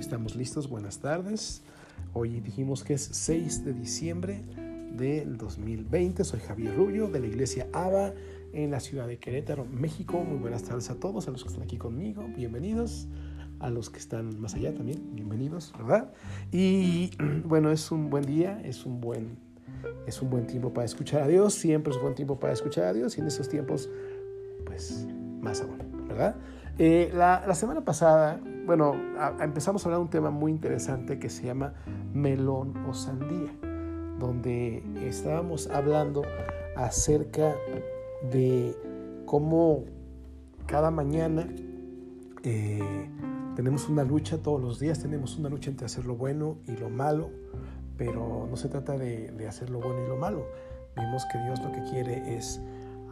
estamos listos. Buenas tardes. Hoy dijimos que es 6 de diciembre del 2020. Soy Javier Rubio de la iglesia ABA en la ciudad de Querétaro, México. Muy buenas tardes a todos, a los que están aquí conmigo. Bienvenidos. A los que están más allá también, bienvenidos, ¿verdad? Y bueno, es un buen día, es un buen, es un buen tiempo para escuchar a Dios. Siempre es un buen tiempo para escuchar a Dios y en esos tiempos, pues más aún, ¿verdad? Eh, la, la, semana pasada, bueno, empezamos a hablar de un tema muy interesante que se llama melón o sandía, donde estábamos hablando acerca de cómo cada mañana eh, tenemos una lucha, todos los días tenemos una lucha entre hacer lo bueno y lo malo, pero no se trata de, de hacer lo bueno y lo malo. Vimos que Dios lo que quiere es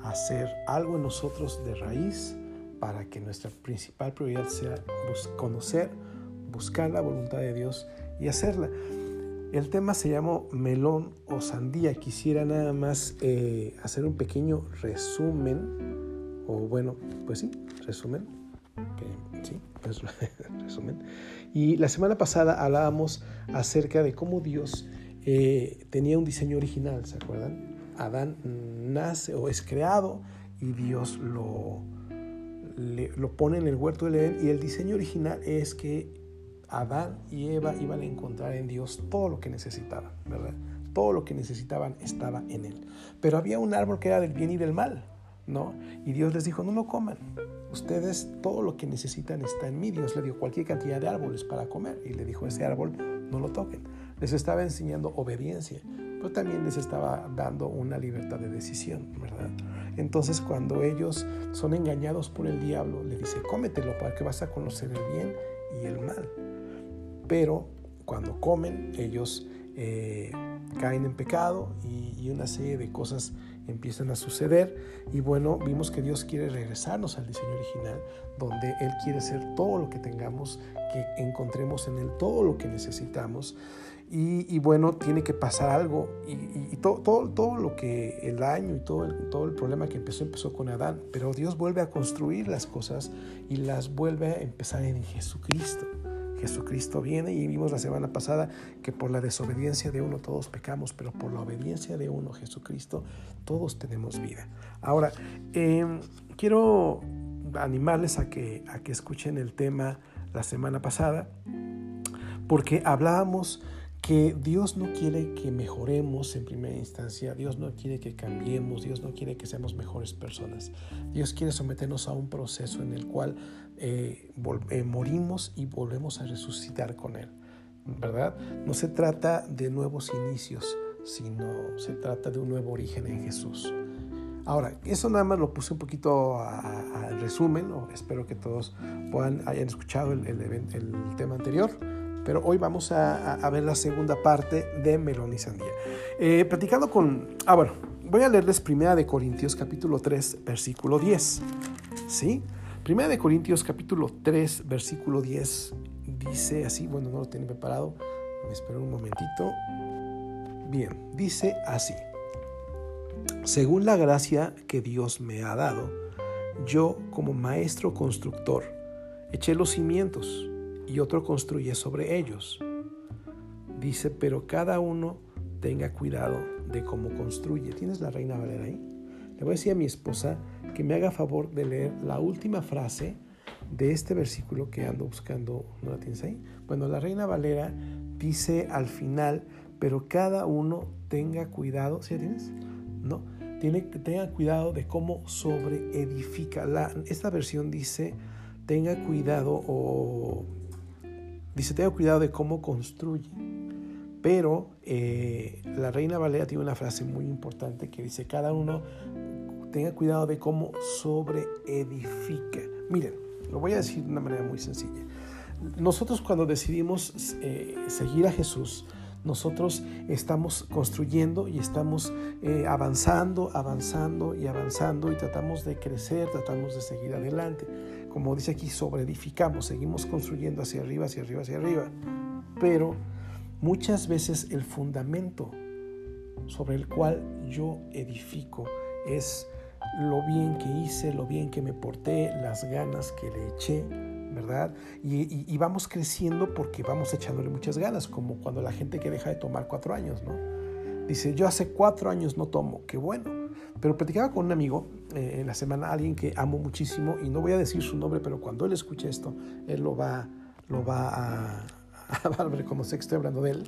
hacer algo en nosotros de raíz, para que nuestra principal prioridad sea conocer, buscar la voluntad de Dios y hacerla. El tema se llama melón o sandía. Quisiera nada más eh, hacer un pequeño resumen, o bueno, pues sí, resumen. sí, resumen. Y la semana pasada hablábamos acerca de cómo Dios eh, tenía un diseño original, ¿se acuerdan? Adán nace o es creado y Dios lo, lo pone en el huerto del Edén y el diseño original es que Adán y Eva iban a encontrar en Dios todo lo que necesitaban, ¿verdad? Todo lo que necesitaban estaba en él. Pero había un árbol que era del bien y del mal, ¿no? Y Dios les dijo, no lo coman. Ustedes todo lo que necesitan está en mí. Dios le dio cualquier cantidad de árboles para comer y le dijo, ese árbol no lo toquen. Les estaba enseñando obediencia, pero también les estaba dando una libertad de decisión, ¿verdad? Entonces cuando ellos son engañados por el diablo, le dice, cómetelo para que vas a conocer el bien y el mal. Pero cuando comen, ellos eh, caen en pecado y, una serie de cosas empiezan a suceder. Y bueno, vimos que Dios quiere regresarnos al diseño original, donde Él quiere ser todo lo que tengamos, que encontremos en Él todo lo que necesitamos. Y, bueno, tiene que pasar algo. Y, todo, todo, todo, lo que el daño y todo el, todo el problema que empezó, empezó con Adán. Pero Dios vuelve a construir las cosas y las vuelve a empezar en Jesucristo. Jesucristo viene y vimos la semana pasada que por la desobediencia de uno todos pecamos, pero por la obediencia de uno, Jesucristo, todos tenemos vida. Ahora, em, quiero animarles a que, a que escuchen el tema la semana pasada, porque hablábamos que Dios no quiere que mejoremos en primera instancia, Dios no quiere que cambiemos, Dios no quiere que seamos mejores personas. Dios quiere someternos a un proceso en el cual eh, eh, morimos y volvemos a resucitar con Él, ¿verdad? No se trata de nuevos inicios, sino se trata de un nuevo origen en Jesús. Ahora, eso nada más lo puse un poquito al resumen, espero que todos puedan, hayan escuchado el tema anterior pero hoy vamos a, ver la segunda parte de Melón y Sandía. Eh, platicando con... Ah, bueno, voy a leerles Primera de Corintios capítulo 3, versículo 10. ¿Sí? Primera de Corintios capítulo 3, versículo 10 dice así, bueno, no lo tengo preparado, me espero un momentito. Bien, dice así. Según la gracia que Dios me ha dado, yo como maestro constructor eché los cimientos y otro construye sobre ellos. Dice, pero cada uno tenga cuidado de cómo construye. ¿Tienes la Reina Valera ahí? Le voy a decir a mi esposa que me haga favor de leer la última frase de este versículo que ando buscando. ¿No la tienes ahí? Bueno, la Reina Valera dice al final, pero cada uno tenga cuidado. ¿Sí la tienes? ¿No? Tiene, tenga cuidado de cómo sobreedifica. La, esta versión dice, tenga cuidado o Dice, tenga cuidado de cómo construye. Pero eh, la Reina Valera tiene una frase muy importante que dice, cada uno tenga cuidado de cómo sobreedifica. Miren, lo voy a decir de una manera muy sencilla. Nosotros cuando decidimos eh, seguir a Jesús, nosotros estamos construyendo y estamos eh, avanzando, avanzando y avanzando y tratamos de crecer, tratamos de seguir adelante. Como dice aquí, sobreedificamos, seguimos construyendo hacia arriba, hacia arriba, hacia arriba. Pero muchas veces el fundamento sobre el cual yo edifico es lo bien que hice, lo bien que me porté, las ganas que le eché, ¿verdad? Y, vamos creciendo porque vamos echándole muchas ganas, como cuando la gente que deja de tomar cuatro años, ¿no? Dice, yo hace cuatro años no tomo, qué bueno. Pero platicaba con un amigo eh, en la semana, alguien que amo muchísimo, y no voy a decir su nombre, pero cuando él escuche esto, él lo va, lo va a, a, cómo sé que estoy hablando de él.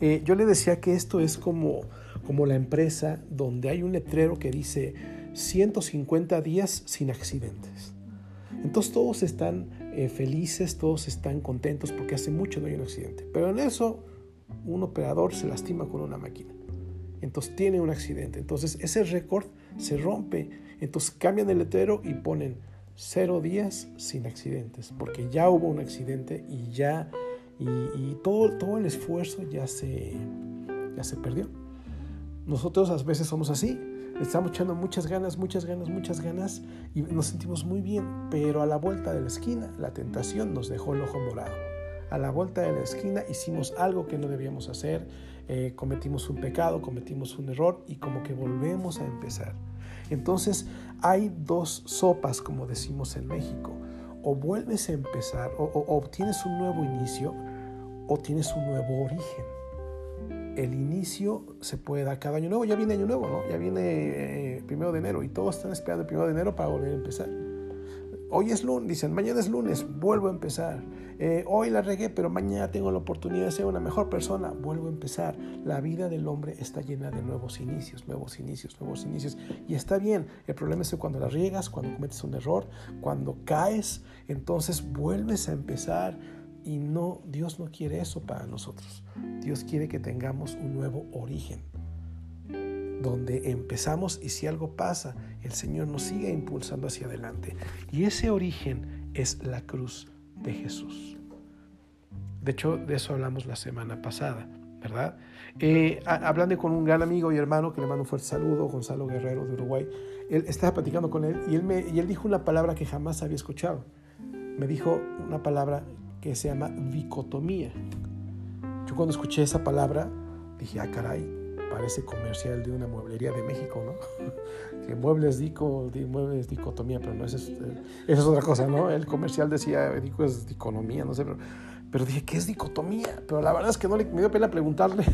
Eh, yo le decía que esto es como, como la empresa donde hay un letrero que dice 150 días sin accidentes. Entonces todos están eh, felices, todos están contentos porque hace mucho no hay un accidente. Pero en eso un operador se lastima con una máquina. Entonces tiene un accidente. Entonces ese récord se rompe. Entonces cambian el letrero y ponen cero días sin accidentes. Porque ya hubo un accidente y ya y, todo, todo el esfuerzo ya se, ya se perdió. Nosotros a veces somos así, estamos echando muchas ganas, muchas ganas, muchas ganas y nos sentimos muy bien, pero a la vuelta de la esquina la tentación nos dejó el ojo morado. A la vuelta de la esquina hicimos algo que no debíamos hacer, eh, cometimos un pecado, cometimos un error y como que volvemos a empezar. Entonces hay dos sopas, como decimos en México. O vuelves a empezar, o, o obtienes un nuevo inicio, o tienes un nuevo origen. El inicio se puede dar cada año nuevo, ya viene año nuevo, ¿no? Ya viene eh, primero de enero y todos están esperando el primero de enero para volver a empezar. Hoy es lunes, dicen, mañana es lunes, vuelvo a empezar. Eh, hoy la regué, pero mañana tengo la oportunidad de ser una mejor persona, vuelvo a empezar. La vida del hombre está llena de nuevos inicios, nuevos inicios, nuevos inicios. Y está bien, el problema es que cuando la riegas, cuando cometes un error, cuando caes, entonces vuelves a empezar y no, Dios no quiere eso para nosotros. Dios quiere que tengamos un nuevo origen, donde empezamos y si algo pasa, el Señor nos sigue impulsando hacia adelante. Y ese origen es la cruz de Jesús. De hecho, de eso hablamos la semana pasada, ¿verdad? Eh, hablando con un gran amigo y hermano que le mando un fuerte saludo, Gonzalo Guerrero de Uruguay, él estaba platicando con él y él, me, y él dijo una palabra que jamás había escuchado. Me dijo una palabra que se llama dicotomía. Yo cuando escuché esa palabra dije, ah, caray, parece comercial de una mueblería de México, ¿no? que muebles dico, muebles dicotomía, pero no, es, esa es otra cosa, ¿no? El comercial decía, dico es diconomía, no sé, pero, pero dije, ¿qué es dicotomía? Pero la verdad es que no le, me dio pena preguntarle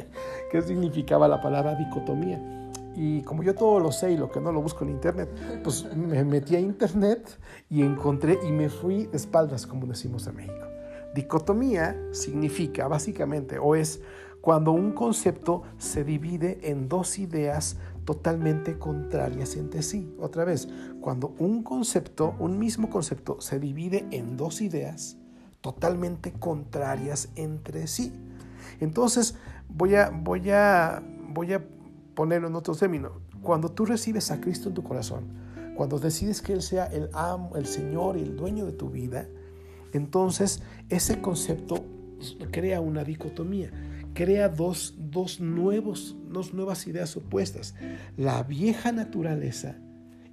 qué significaba la palabra dicotomía. Y como yo todo lo sé y lo que no lo busco en internet, pues me metí a internet y encontré y me fui de espaldas, como decimos en México. Dicotomía significa básicamente o es cuando un concepto se divide en dos ideas totalmente contrarias entre sí. Otra vez, cuando un concepto, un mismo concepto, se divide en dos ideas totalmente contrarias entre sí. Entonces, voy a, voy a, voy a ponerlo en otro término, cuando tú recibes a Cristo en tu corazón, cuando decides que Él sea el amo, el Señor y el dueño de tu vida, entonces ese concepto crea una dicotomía, crea dos, dos, nuevos, dos nuevas ideas opuestas, la vieja naturaleza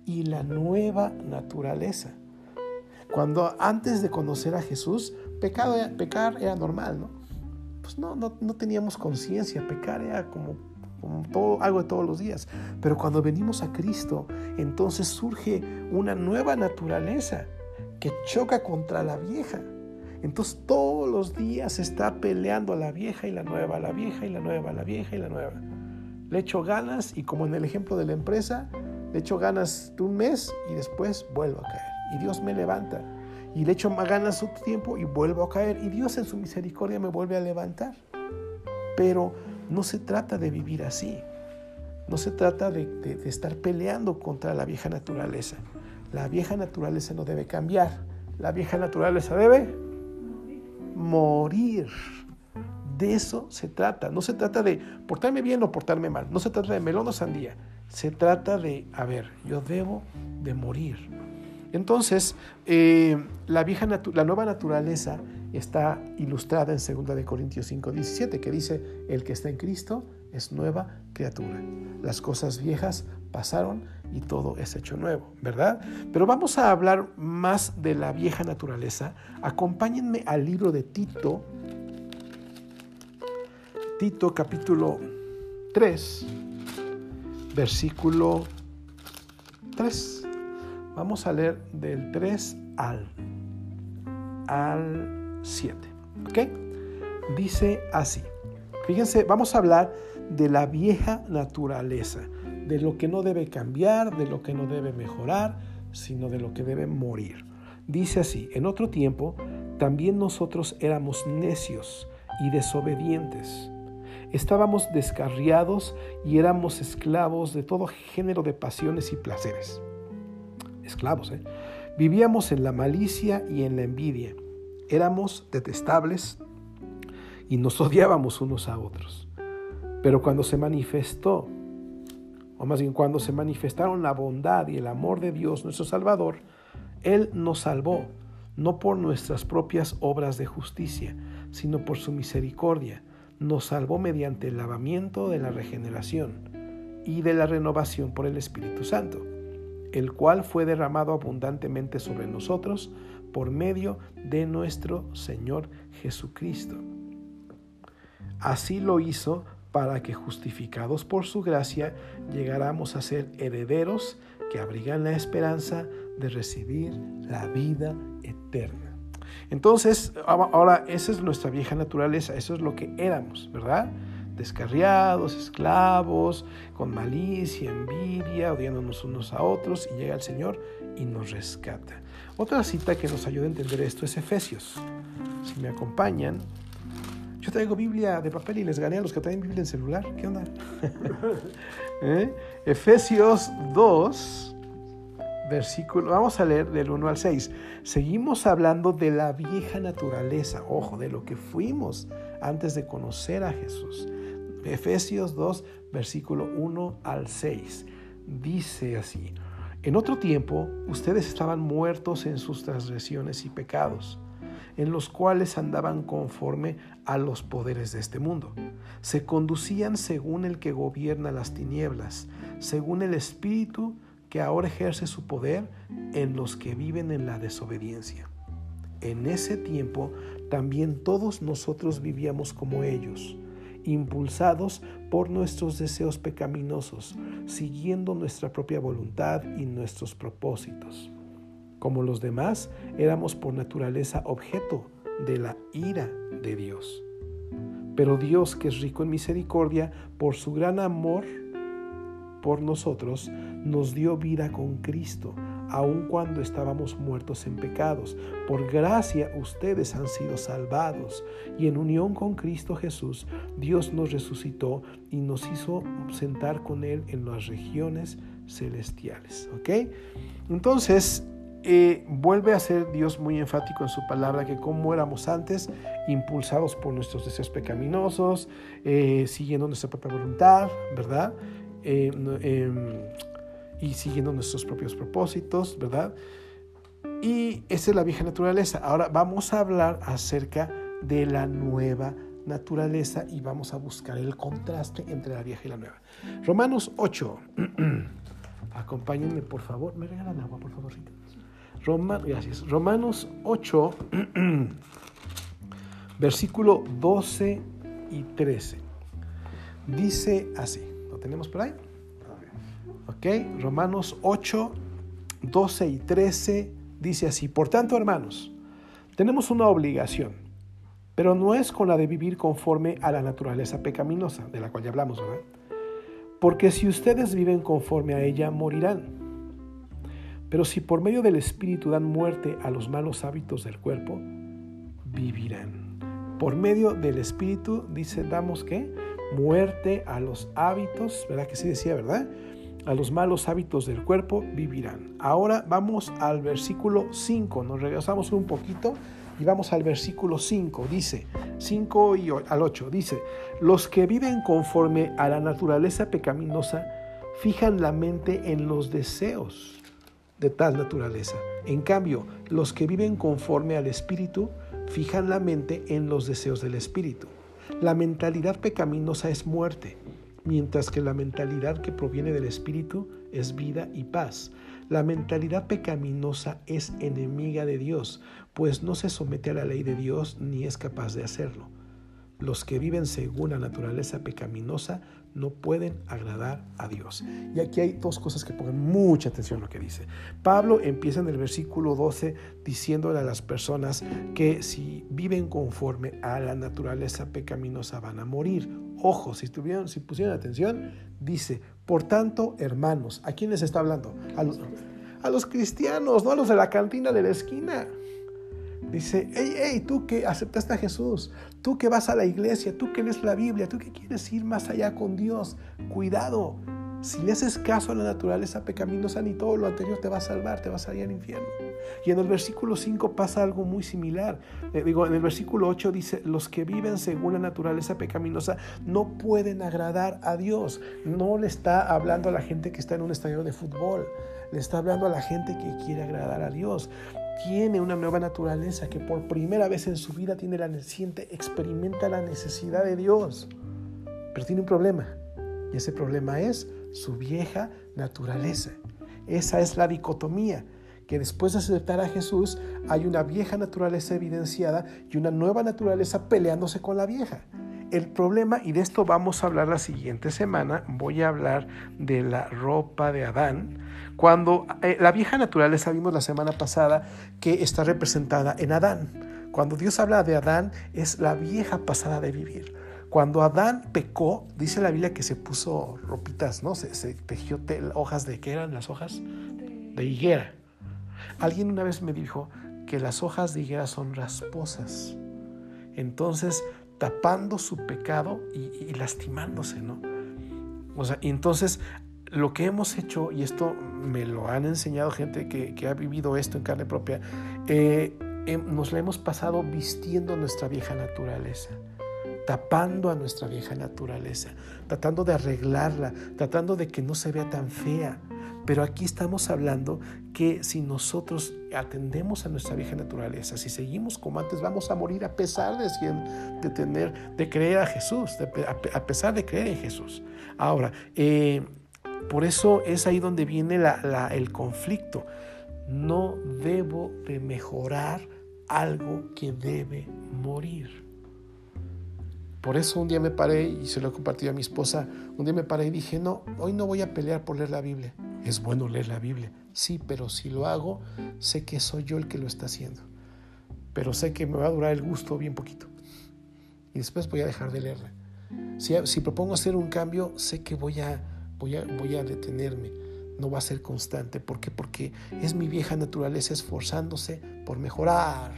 y la nueva naturaleza. Cuando antes de conocer a Jesús, pecado, pecar era normal, ¿no? Pues no, no, no teníamos conciencia, pecar era como todo, algo de todos los días. Pero cuando venimos a Cristo, entonces surge una nueva naturaleza que choca contra la vieja. Entonces todos los días está peleando la vieja y la nueva, la vieja y la nueva, la vieja y la nueva. Le echo ganas y como en el ejemplo de la empresa, le echo ganas de un mes y después vuelvo a caer. Y Dios me levanta. Y le echo más ganas otro tiempo y vuelvo a caer. Y Dios en su misericordia me vuelve a levantar. Pero no se trata de vivir así. No se trata de, estar peleando contra la vieja naturaleza. La vieja naturaleza no debe cambiar. La vieja naturaleza debe morir. De eso se trata. No se trata de portarme bien o portarme mal. No se trata de melón o sandía. Se trata de, a ver, yo debo de morir. Entonces, eh, la, vieja la nueva naturaleza está ilustrada en 2 Corintios 5, 17, que dice, el que está en Cristo es nueva criatura. Las cosas viejas pasaron y todo es hecho nuevo, ¿verdad? Pero vamos a hablar más de la vieja naturaleza. Acompáñenme al libro de Tito, Tito capítulo 3, versículo 3. Vamos a leer del 3 al al 7. ¿Ok? Dice así. Fíjense, vamos a hablar de la vieja naturaleza, de lo que no debe cambiar, de lo que no debe mejorar, sino de lo que debe morir. Dice así, en otro tiempo también nosotros éramos necios y desobedientes. Estábamos descarriados y éramos esclavos de todo género de pasiones y placeres. Esclavos, ¿eh? Vivíamos en la malicia y en la envidia. Éramos detestables y nos odiábamos unos a otros. Pero cuando se manifestó, o más bien cuando se manifestaron la bondad y el amor de Dios, nuestro Salvador, Él nos salvó, no por nuestras propias obras de justicia, sino por su misericordia. Nos salvó mediante el lavamiento de la regeneración y de la renovación por el Espíritu Santo el cual fue derramado abundantemente sobre nosotros por medio de nuestro Señor Jesucristo. Así lo hizo para que justificados por su gracia llegáramos a ser herederos que abrigan la esperanza de recibir la vida eterna. Entonces, ahora esa es nuestra vieja naturaleza, eso es lo que éramos, ¿verdad? descarriados, esclavos, con malicia, envidia, odiándonos unos a otros, y llega el Señor y nos rescata. Otra cita que nos ayuda a entender esto es Efesios. Si me acompañan, yo traigo Biblia de papel y les gané a los que traen Biblia en celular. ¿Qué onda? ¿Eh? Efesios 2, versículo, vamos a leer del 1 al 6. Seguimos hablando de la vieja naturaleza, ojo, de lo que fuimos antes de conocer a Jesús. Efesios 2, versículo 1 al 6. Dice así, en otro tiempo ustedes estaban muertos en sus transgresiones y pecados, en los cuales andaban conforme a los poderes de este mundo. Se conducían según el que gobierna las tinieblas, según el espíritu que ahora ejerce su poder en los que viven en la desobediencia. En ese tiempo también todos nosotros vivíamos como ellos impulsados por nuestros deseos pecaminosos, siguiendo nuestra propia voluntad y nuestros propósitos. Como los demás, éramos por naturaleza objeto de la ira de Dios. Pero Dios, que es rico en misericordia, por su gran amor por nosotros, nos dio vida con Cristo aun cuando estábamos muertos en pecados. Por gracia ustedes han sido salvados y en unión con Cristo Jesús, Dios nos resucitó y nos hizo sentar con Él en las regiones celestiales. ¿Ok? Entonces, eh, vuelve a ser Dios muy enfático en su palabra que como éramos antes, impulsados por nuestros deseos pecaminosos, eh, siguiendo nuestra propia voluntad, ¿verdad? Eh, em, y siguiendo nuestros propios propósitos, ¿verdad? Y esa es la vieja naturaleza. Ahora vamos a hablar acerca de la nueva naturaleza y vamos a buscar el contraste entre la vieja y la nueva. Romanos 8. Acompáñenme, por favor. ¿Me regalan agua, por favor? Roma, gracias. Romanos 8, versículo 12 y 13. Dice así. ¿Lo tenemos por ahí? ¿Ok? Romanos 8, 12 y 13 dice así, por tanto hermanos, tenemos una obligación, pero no es con la de vivir conforme a la naturaleza pecaminosa, de la cual ya hablamos, ¿verdad? Porque si ustedes viven conforme a ella, morirán. Pero si por medio del Espíritu dan muerte a los malos hábitos del cuerpo, vivirán. Por medio del Espíritu, dice, damos que muerte a los hábitos, ¿verdad? Que sí decía, ¿verdad? a los malos hábitos del cuerpo vivirán. Ahora vamos al versículo 5, nos regresamos un poquito y vamos al versículo 5, dice, 5 y al 8, dice, los que viven conforme a la naturaleza pecaminosa fijan la mente en los deseos de tal naturaleza. En cambio, los que viven conforme al Espíritu fijan la mente en los deseos del Espíritu. La mentalidad pecaminosa es muerte mientras que la mentalidad que proviene del Espíritu es vida y paz. La mentalidad pecaminosa es enemiga de Dios, pues no se somete a la ley de Dios ni es capaz de hacerlo. los que viven según la naturaleza pecaminosa no pueden agradar a Dios. Y aquí hay dos cosas que pongan mucha atención a lo que dice. Pablo empieza en el versículo 12 diciéndole a las personas que si viven conforme a la naturaleza pecaminosa van a morir. Ojo, si, tuvieron, si pusieron atención, dice, por tanto, hermanos, ¿a quién les está hablando? A los, a los cristianos, no a los de la cantina de la esquina. Dice, hey, hey, tú que aceptaste a Jesús, tú que vas a la iglesia, tú que lees la Biblia, tú que quieres ir más allá con Dios, cuidado. Si le haces caso a la naturaleza pecaminosa, ni todo lo anterior te va a salvar, te va a salir al infierno. Y en el versículo 5 pasa algo muy similar. Eh, digo, en el versículo 8 dice, los que viven según la naturaleza pecaminosa no pueden agradar a Dios. No le está hablando a la gente que está en un estadio de fútbol, le está hablando a la gente que quiere agradar a Dios tiene una nueva naturaleza, que por primera vez en su vida tiene la siente, experimenta la necesidad de Dios. Pero tiene un problema. Y ese problema es su vieja naturaleza. Esa es la dicotomía, que después de aceptar a Jesús hay una vieja naturaleza evidenciada y una nueva naturaleza peleándose con la vieja. El problema, y de esto vamos a hablar la siguiente semana, voy a hablar de la ropa de Adán, cuando eh, la vieja naturaleza vimos la semana pasada que está representada en Adán. Cuando Dios habla de Adán es la vieja pasada de vivir. Cuando Adán pecó, dice la Biblia que se puso ropitas, ¿no? Se, tejió hojas de, ¿qué eran las hojas? De higuera. Alguien una vez me dijo que las hojas de higuera son rasposas. Entonces, tapando su pecado y, lastimándose, ¿no? O sea, y entonces lo que hemos hecho, y esto me lo han enseñado gente que, ha vivido esto en carne propia, eh, nos la hemos pasado vistiendo nuestra vieja naturaleza tapando a nuestra vieja naturaleza, tratando de arreglarla, tratando de que no se vea tan fea. Pero aquí estamos hablando que si nosotros atendemos a nuestra vieja naturaleza, si seguimos como antes, vamos a morir a pesar de, tener, de creer a Jesús, a pesar de creer en Jesús. Ahora, eh, por eso es ahí donde viene el conflicto. No debo de mejorar algo que debe morir. Por eso un día me paré y se lo he compartido a mi esposa. Un día me paré y dije, no, hoy no voy a pelear por leer la Biblia. Es bueno leer la Biblia, sí, pero si lo hago, sé que soy yo el que lo está haciendo. Pero sé que me va a durar el gusto bien poquito. Y después voy a dejar de leerla. Si, propongo hacer un cambio, sé que voy a voy a, voy a detenerme, no va a ser constante. ¿Por qué? Porque es mi vieja naturaleza esforzándose por mejorar.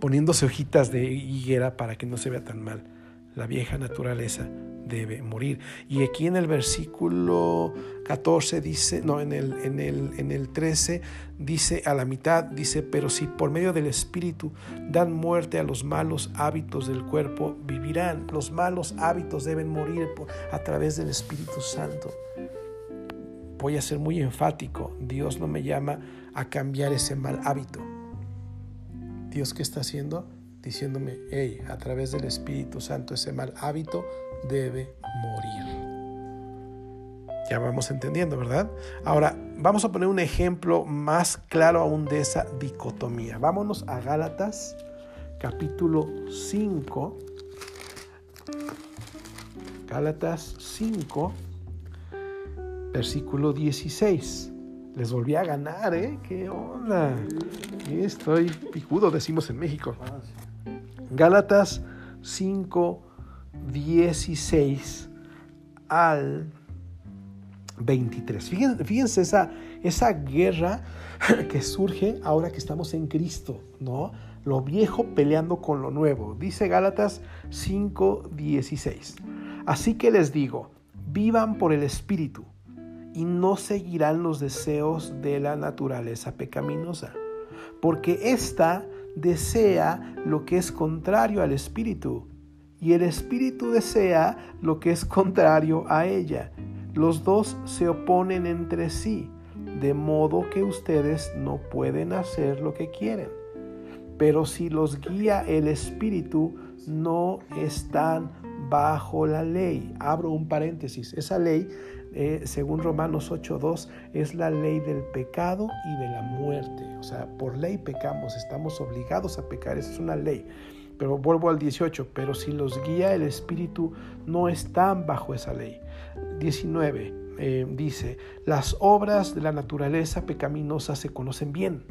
Poniéndose hojitas de higuera para que no se vea tan mal. La vieja naturaleza debe morir. Y aquí en el versículo 14 dice, no, en el, en el, en el 13 dice a la mitad, dice, pero si por medio del Espíritu dan muerte a los malos hábitos del cuerpo, vivirán. Los malos hábitos deben morir a través del Espíritu Santo. Voy a ser muy enfático, Dios no me llama a cambiar ese mal hábito. Dios qué está haciendo? Diciéndome, hey, a través del Espíritu Santo ese mal hábito debe morir. Ya vamos entendiendo, ¿verdad? Ahora, vamos a poner un ejemplo más claro aún de esa dicotomía. Vámonos a Gálatas, capítulo 5. Gálatas 5, versículo 16. Les volví a ganar, ¿eh? ¿Qué onda? Estoy picudo, decimos en México. Gálatas 5, 16 al 23. Fíjense, esa, esa guerra que surge ahora que estamos en Cristo, ¿no? Lo viejo peleando con lo nuevo. Dice Gálatas 5:16. Así que les digo, vivan por el Espíritu y no seguirán los deseos de la naturaleza pecaminosa, porque ésta desea lo que es contrario al Espíritu y el Espíritu desea lo que es contrario a ella los dos se oponen entre sí, de modo que ustedes no pueden hacer lo que quieren. Pero si los guía el Espíritu, no están bajo la ley. Abro un paréntesis. Esa ley, eh, según Romanos 8.2, es la ley del pecado y de la muerte. O sea, por ley pecamos, estamos obligados a pecar. Esa es una ley. pero vuelvo al 18, pero si los guía el Espíritu no están bajo esa ley. 19 eh, dice, las obras de la naturaleza pecaminosa se conocen bien,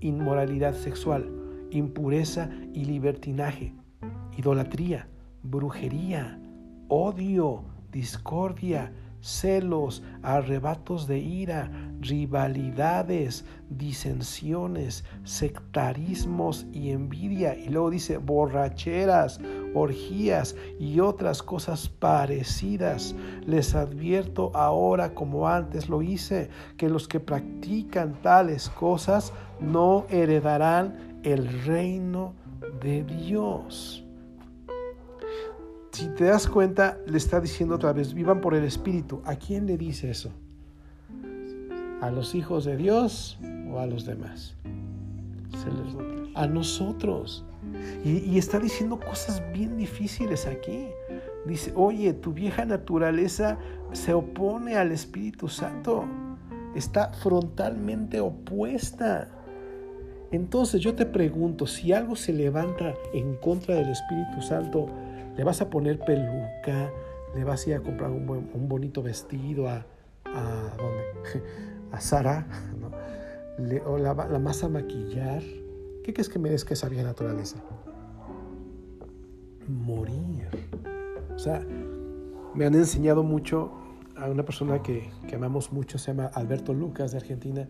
inmoralidad sexual, impureza y libertinaje, idolatría, brujería, odio, discordia, celos, arrebatos de ira, rivalidades, disensiones, sectarismos y envidia. Y luego dice borracheras, orgías y otras cosas parecidas. Les advierto ahora, como antes lo hice, que los que practican tales cosas no heredarán el reino de Dios si te das cuenta, le está diciendo otra vez, vivan por el Espíritu. ¿A quién le dice eso? ¿A los hijos de Dios o a los demás? a nosotros. Y, y, está diciendo cosas bien difíciles aquí. Dice, oye, tu vieja naturaleza se opone al Espíritu Santo. Está frontalmente opuesta. Entonces yo te pregunto, si algo se levanta en contra del Espíritu Santo, le vas a poner peluca, le vas a ir a comprar un, bonito vestido a, a, ¿dónde? a Sara, le, la vas a maquillar. ¿Qué crees que merezca esa vieja naturaleza? Morir. O sea, me han enseñado mucho a una persona que, que amamos mucho, se llama Alberto Lucas de Argentina,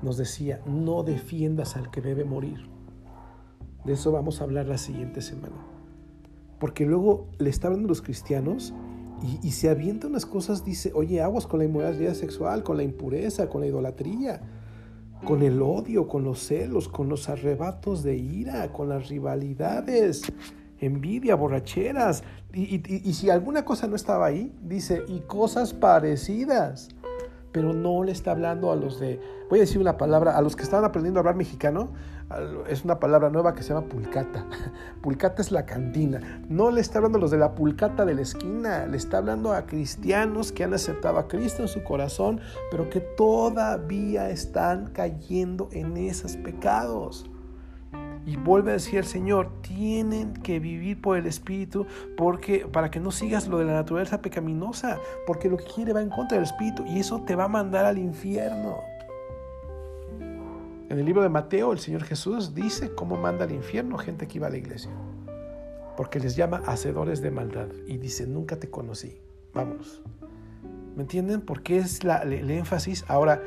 nos decía, no defiendas al que debe morir. De eso vamos a hablar la siguiente semana. Porque luego le está hablando los cristianos y, se avienta unas cosas, dice, oye, aguas con la inmoralidad sexual, con la impureza, con la idolatría, con el odio, con los celos, con los arrebatos de ira, con las rivalidades, envidia, borracheras. Y, y si alguna cosa no estaba ahí, dice, y cosas parecidas. Pero no le está hablando a los de, voy a decir una palabra, a los que estaban aprendiendo a hablar mexicano, es una palabra nueva que se llama pulcata. Pulcata es la cantina. No le está hablando a los de la pulcata de la esquina, le está hablando a cristianos que han aceptado a Cristo en su corazón, pero que todavía están cayendo en esos pecados. Y vuelve a decir el Señor, tienen que vivir por el Espíritu porque, para que no sigas lo de la naturaleza pecaminosa, porque lo que quiere va en contra del Espíritu y eso te va a mandar al infierno. En el libro de Mateo, el Señor Jesús dice cómo manda al infierno gente que iba a la iglesia. Porque les llama hacedores de maldad y dice, nunca te conocí. Vámonos. ¿Me entienden? Porque es el, énfasis. Ahora,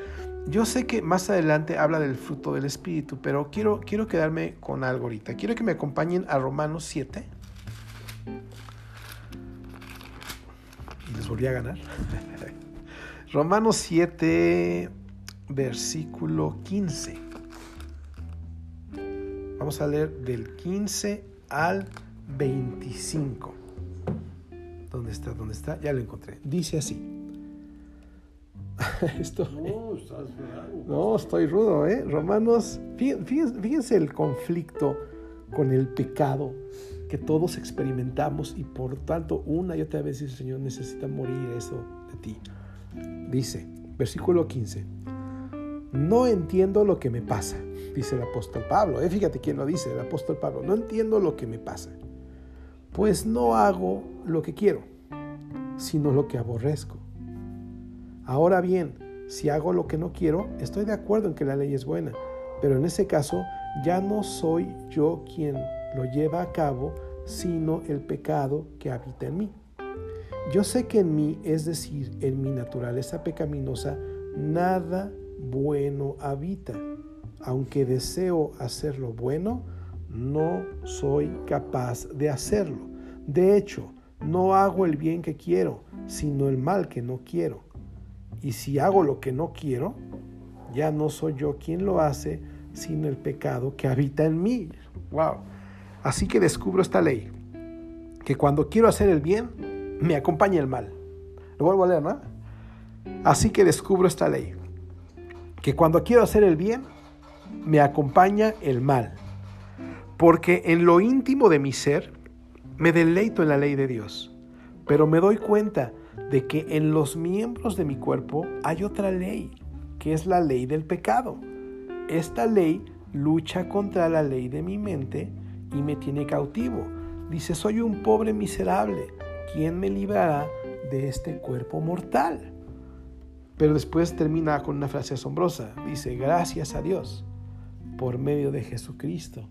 yo sé que más adelante habla del fruto del Espíritu, pero quiero, quiero quedarme con algo ahorita. Quiero que me acompañen a Romanos 7. Y les volví a ganar. Romanos 7, versículo 15. Vamos a leer del 15 al 25. ¿Dónde está? ¿Dónde está? Ya lo encontré. Dice así. Esto, no, estás no, estoy rudo, ¿eh? Romanos, fíjense, fíjense el conflicto con el pecado que todos experimentamos y por tanto una y otra vez dice, Señor, necesita morir eso de ti. Dice, versículo 15, no entiendo lo que me pasa dice el apóstol Pablo. Eh, fíjate quién lo dice, el apóstol Pablo. No entiendo lo que me pasa. Pues no hago lo que quiero, sino lo que aborrezco. Ahora bien, si hago lo que no quiero, estoy de acuerdo en que la ley es buena, pero en ese caso ya no soy yo quien lo lleva a cabo, sino el pecado que habita en mí. Yo sé que en mí, es decir, en mi naturaleza pecaminosa, nada bueno habita aunque deseo hacer lo bueno, no soy capaz de hacerlo. De hecho, no hago el bien que quiero, sino el mal que no quiero. Y si hago lo que no quiero, ya no soy yo quien lo hace, sino el pecado que habita en mí. Wow. Así que descubro esta ley, que cuando quiero hacer el bien, me acompaña el mal. Lo vuelvo a leer, ¿no? Así que descubro esta ley, que cuando quiero hacer el bien, me acompaña el mal, porque en lo íntimo de mi ser me deleito en la ley de Dios, pero me doy cuenta de que en los miembros de mi cuerpo hay otra ley, que es la ley del pecado. Esta ley lucha contra la ley de mi mente y me tiene cautivo. Dice, soy un pobre miserable. ¿Quién me librará de este cuerpo mortal? Pero después termina con una frase asombrosa. Dice, gracias a Dios por medio de Jesucristo,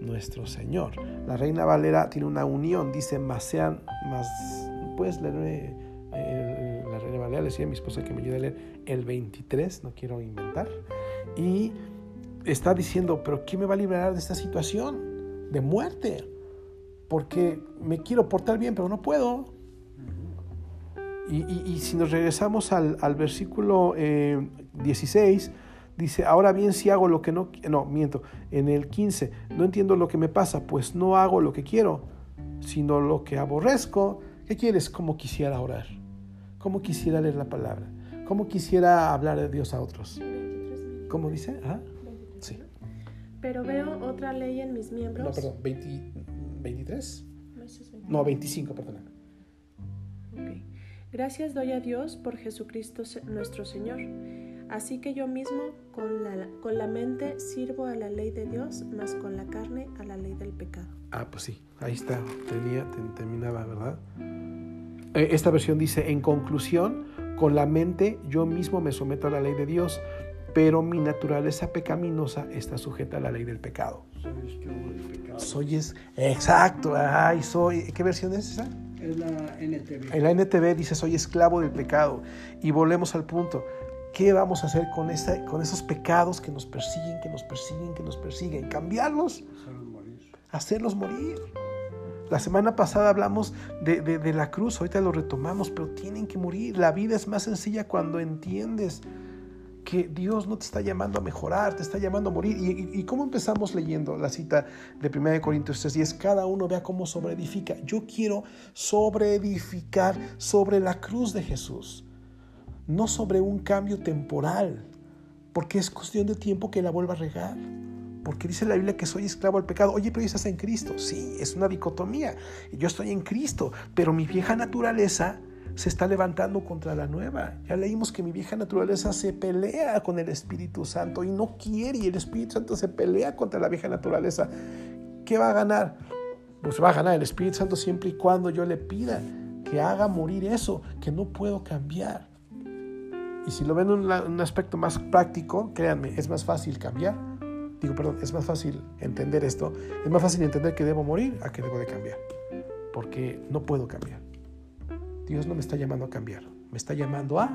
nuestro Señor. La Reina Valera tiene una unión, dice, más sean, más, puedes leer eh, la Reina Valera, le decía a mi esposa que me ayude a leer el 23, no quiero inventar, y está diciendo, pero ¿quién me va a liberar de esta situación? De muerte, porque me quiero portar bien, pero no puedo. Y, si nos regresamos al, versículo 16, eh, dice, ahora bien si hago lo que no, no, miento, en el 15, no entiendo lo que me pasa, pues no hago lo que quiero, sino lo que aborrezco. ¿Qué quieres? Como quisiera orar, como quisiera leer la palabra, como quisiera hablar de Dios a otros. ¿Cómo dice? ¿Ah? Sí. Pero veo otra ley en mis miembros. No, perdón, 23. No, 25, perdón. Gracias doy a Dios por Jesucristo nuestro Señor. Así que yo mismo con la, con la mente sirvo a la ley de Dios, más con la carne a la ley del pecado. Ah, pues sí, ahí está, tenía, terminaba, ¿verdad? Eh, esta versión dice, en conclusión, con la mente yo mismo me someto a la ley de Dios, pero mi naturaleza pecaminosa está sujeta a la ley del pecado. Soy esclavo del pecado. Soy es, exacto, ay, soy, ¿qué versión es esa? Es la NTV. En la NTV dice soy esclavo del pecado. Y volvemos al punto. ¿Qué vamos a hacer con, esta, con esos pecados que nos persiguen, que nos persiguen, que nos persiguen? ¿Cambiarlos? Hacerlos morir. Hacerlos morir. La semana pasada hablamos de, de, de, la cruz, ahorita lo retomamos, pero tienen que morir. La vida es más sencilla cuando entiendes que Dios no te está llamando a mejorar, te está llamando a morir. ¿Y, cómo empezamos leyendo la cita de 1 Corintios 3? cada uno vea cómo sobreedifica. Yo quiero sobreedificar sobre la cruz de Jesús, no sobre un cambio temporal, porque es cuestión de tiempo que la vuelva a regar. Porque dice la Biblia que soy esclavo al pecado. Oye, pero estás en Cristo. Sí, es una dicotomía. Yo estoy en Cristo, pero mi vieja naturaleza se está levantando contra la nueva. Ya leímos que mi vieja naturaleza se pelea con el Espíritu Santo y no quiere, y el Espíritu Santo se pelea contra la vieja naturaleza. ¿Qué va a ganar? Pues va a ganar el Espíritu Santo siempre y cuando yo le pida que haga morir eso, que no puedo cambiar. Y si lo ven en un aspecto más práctico, créanme, es más fácil cambiar. Digo, perdón, es más fácil entender esto. Es más fácil entender que debo morir a que debo de cambiar. Porque no puedo cambiar. Dios no me está llamando a cambiar, me está llamando a...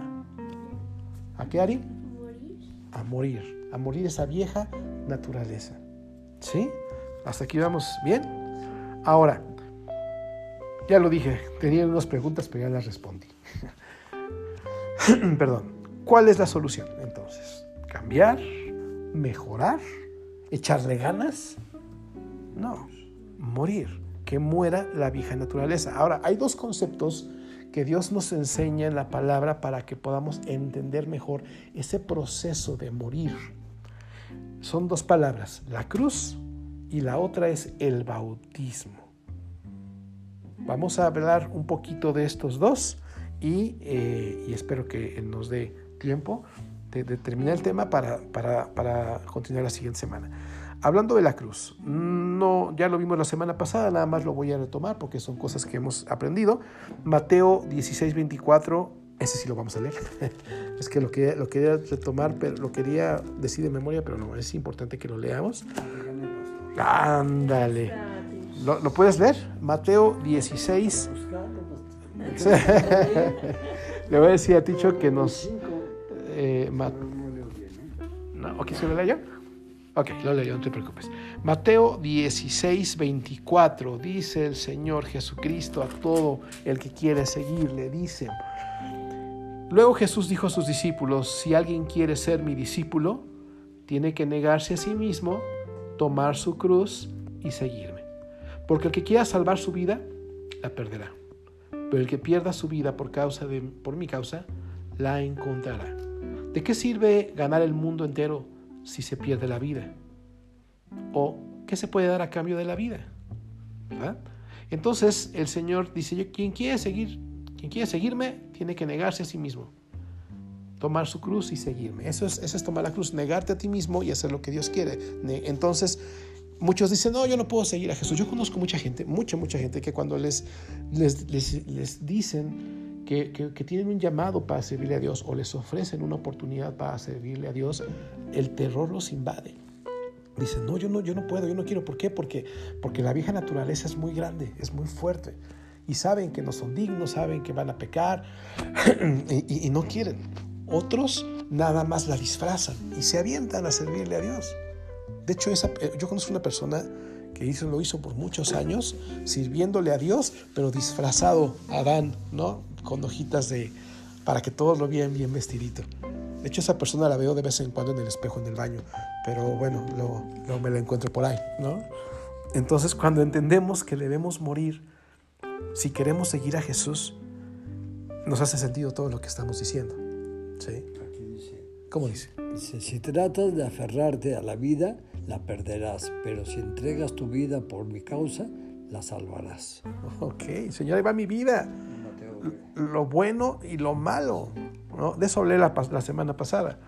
¿A qué, Ari? A morir, a morir esa vieja naturaleza. ¿Sí? Hasta aquí vamos bien. Ahora, ya lo dije, tenía unas preguntas, pero ya las respondí. Perdón. ¿Cuál es la solución entonces? ¿Cambiar? ¿Mejorar? ¿Echarle ganas? No, morir, que muera la vieja naturaleza. Ahora, hay dos conceptos que Dios nos enseña en la palabra para que podamos entender mejor ese proceso de morir. Son dos palabras, la cruz y la otra es el bautismo. Vamos a hablar un poquito de estos dos y, eh, espero que nos dé tiempo de, terminar el tema para, para, para continuar la siguiente semana. Hablando de la cruz, ya lo vimos la semana pasada, nada más lo voy a retomar porque son cosas que hemos aprendido. Mateo 16, 24, ese sí lo vamos a leer. es que lo, que lo quería retomar, pero lo quería decir de memoria, pero no, es importante que lo leamos. Ándale. ¿Lo, puedes leer? Mateo 16. Le voy a decir a Ticho que nos... Eh, no, ¿O se lo yo? Ok, lo leo, no te preocupes. Mateo 16, 24, dice el Señor Jesucristo a todo el que quiere seguirle, dice, luego Jesús dijo a sus discípulos, si alguien quiere ser mi discípulo, tiene que negarse a sí mismo, tomar su cruz y seguirme. Porque el que quiera salvar su vida, la perderá. Pero el que pierda su vida por, causa de, por mi causa, la encontrará. ¿De qué sirve ganar el mundo entero? Si se pierde la vida? ¿O qué se puede dar a cambio de la vida? Entonces el Señor dice, quien quiere seguir, quien quiere seguirme, tiene que negarse a sí mismo. Tomar su cruz y seguirme. Eso es, eso es tomar la cruz, negarte a ti mismo y hacer lo que Dios quiere. Entonces, muchos dicen, no, yo no puedo seguir a Jesús. Yo conozco mucha gente, mucha, mucha gente que cuando les, les, les, dicen que, tienen un llamado para servirle a Dios o les ofrecen una oportunidad para servirle a Dios, el terror los invade. Dicen, no, yo no, yo no puedo, yo no quiero. ¿Por qué? Porque, porque la vieja naturaleza es muy grande, es muy fuerte. Y saben que no son dignos, saben que van a pecar y, y no quieren. Otros nada más la disfrazan y se avientan a servirle a Dios. De hecho, esa, yo conozco una persona que hizo, lo hizo por muchos años, sirviéndole a Dios, pero disfrazado a Adán, ¿no? Con hojitas de, para que todos lo vean bien vestidito. De hecho, esa persona la veo de vez en cuando en el espejo en el baño, pero bueno, luego, me la encuentro por ahí, ¿no? Entonces, cuando entendemos que debemos morir, si queremos seguir a Jesús, nos hace sentido todo lo que estamos diciendo. ¿Sí? ¿Cómo dice? Dice, si tratas de aferrarte a la vida, la perderás, pero si entregas tu vida por mi causa, la salvarás. Ok, Señor, ahí va mi vida. Lo bueno y lo malo. ¿no? De eso hablé la, la, semana pasada.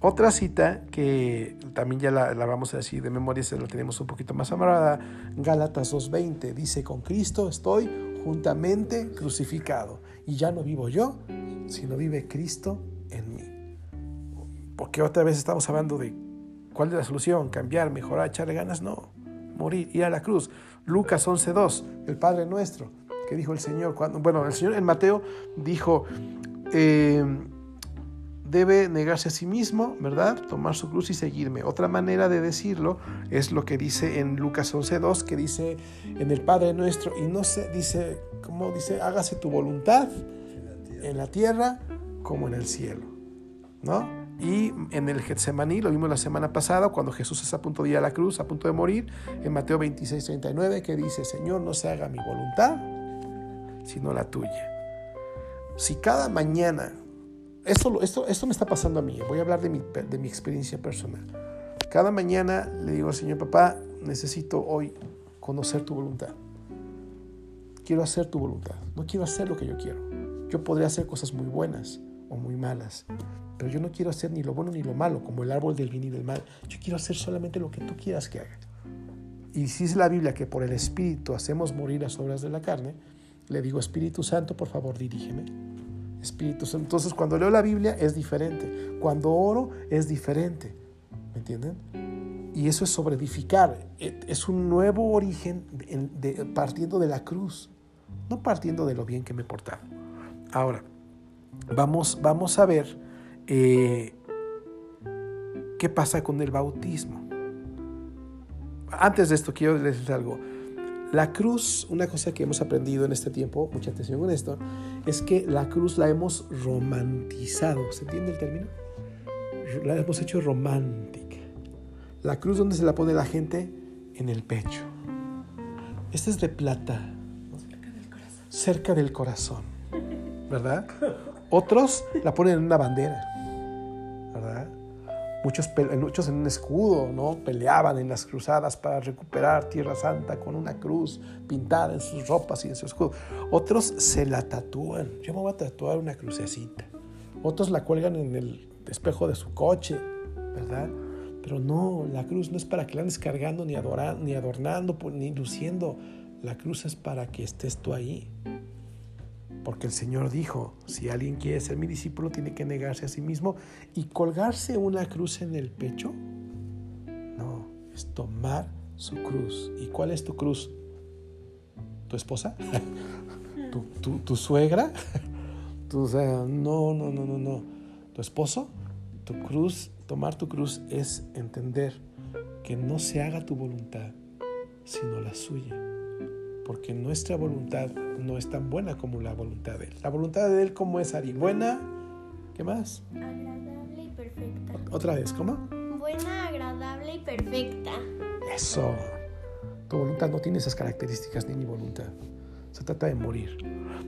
Otra cita que también ya la, la, vamos a decir de memoria, se la tenemos un poquito más amarrada, Gálatas 2.20, dice, con Cristo estoy juntamente crucificado y ya no vivo yo, sino vive Cristo en mí. Porque otra vez estamos hablando de cuál es la solución, cambiar, mejorar, echarle ganas, no, morir, ir a la cruz. Lucas 11.2, el Padre Nuestro, que dijo el Señor, cuando, bueno, el Señor en Mateo dijo, eh, debe negarse a sí mismo, ¿verdad? Tomar su cruz y seguirme. Otra manera de decirlo es lo que dice en Lucas 11.2, que dice en el Padre Nuestro, y no se dice, como dice, hágase tu voluntad en la tierra como en el cielo, ¿no? Y en el Getsemaní, lo vimos la semana pasada, cuando Jesús está a punto de ir a la cruz, a punto de morir, en Mateo 26, 39, que dice, Señor, no se haga mi voluntad, sino la tuya. Si cada mañana, esto, esto, esto me está pasando a mí, voy a hablar de mi, de mi experiencia personal. Cada mañana le digo al Señor, papá, necesito hoy conocer tu voluntad. Quiero hacer tu voluntad, no quiero hacer lo que yo quiero. Yo podría hacer cosas muy buenas o muy malas, pero yo no quiero hacer ni lo bueno ni lo malo, como el árbol del bien y del mal. Yo quiero hacer solamente lo que tú quieras que haga. Y si es la Biblia que por el Espíritu hacemos morir las obras de la carne, le digo, Espíritu Santo, por favor, dirígeme. Espíritu Santo. Entonces, cuando leo la Biblia es diferente. Cuando oro es diferente. ¿Me entienden? Y eso es sobre edificar. Es un nuevo origen partiendo de la cruz, no partiendo de lo bien que me he portado. Ahora, vamos, vamos a ver eh, ¿qué pasa con el bautismo? Antes de esto quiero decirles algo. La cruz, una cosa que hemos aprendido en este tiempo, mucha atención con esto, es que la cruz la hemos romantizado. ¿Se entiende el término? La hemos hecho romántica. La cruz donde se la pone la gente en el pecho. Esta es de plata. Cerca del corazón. Cerca del corazón. ¿Verdad? Otros la ponen en una bandera. Muchos, muchos en un escudo, ¿no? Peleaban en las cruzadas para recuperar Tierra Santa con una cruz pintada en sus ropas y en su escudo. Otros se la tatúan. Yo me voy a tatuar una crucecita. Otros la cuelgan en el espejo de su coche, ¿verdad? Pero no, la cruz no es para que la andes cargando ni, adorando, ni adornando, ni luciendo. La cruz es para que estés tú ahí. Porque el Señor dijo, si alguien quiere ser mi discípulo, tiene que negarse a sí mismo y colgarse una cruz en el pecho. No, es tomar su cruz. ¿Y cuál es tu cruz? ¿Tu esposa? ¿Tu, suegra? ¿Tu, no, no, no, no, no. ¿Tu esposo? Tu cruz, tomar tu cruz es entender que no se haga tu voluntad, sino la suya porque nuestra voluntad no es tan buena como la voluntad de Él. La voluntad de Él, ¿cómo es, Ari? Buena, ¿qué más? Agradable y perfecta. Otra vez, ¿cómo? Buena, agradable y perfecta. Eso. Tu voluntad no tiene esas características ni mi voluntad. Se trata de morir.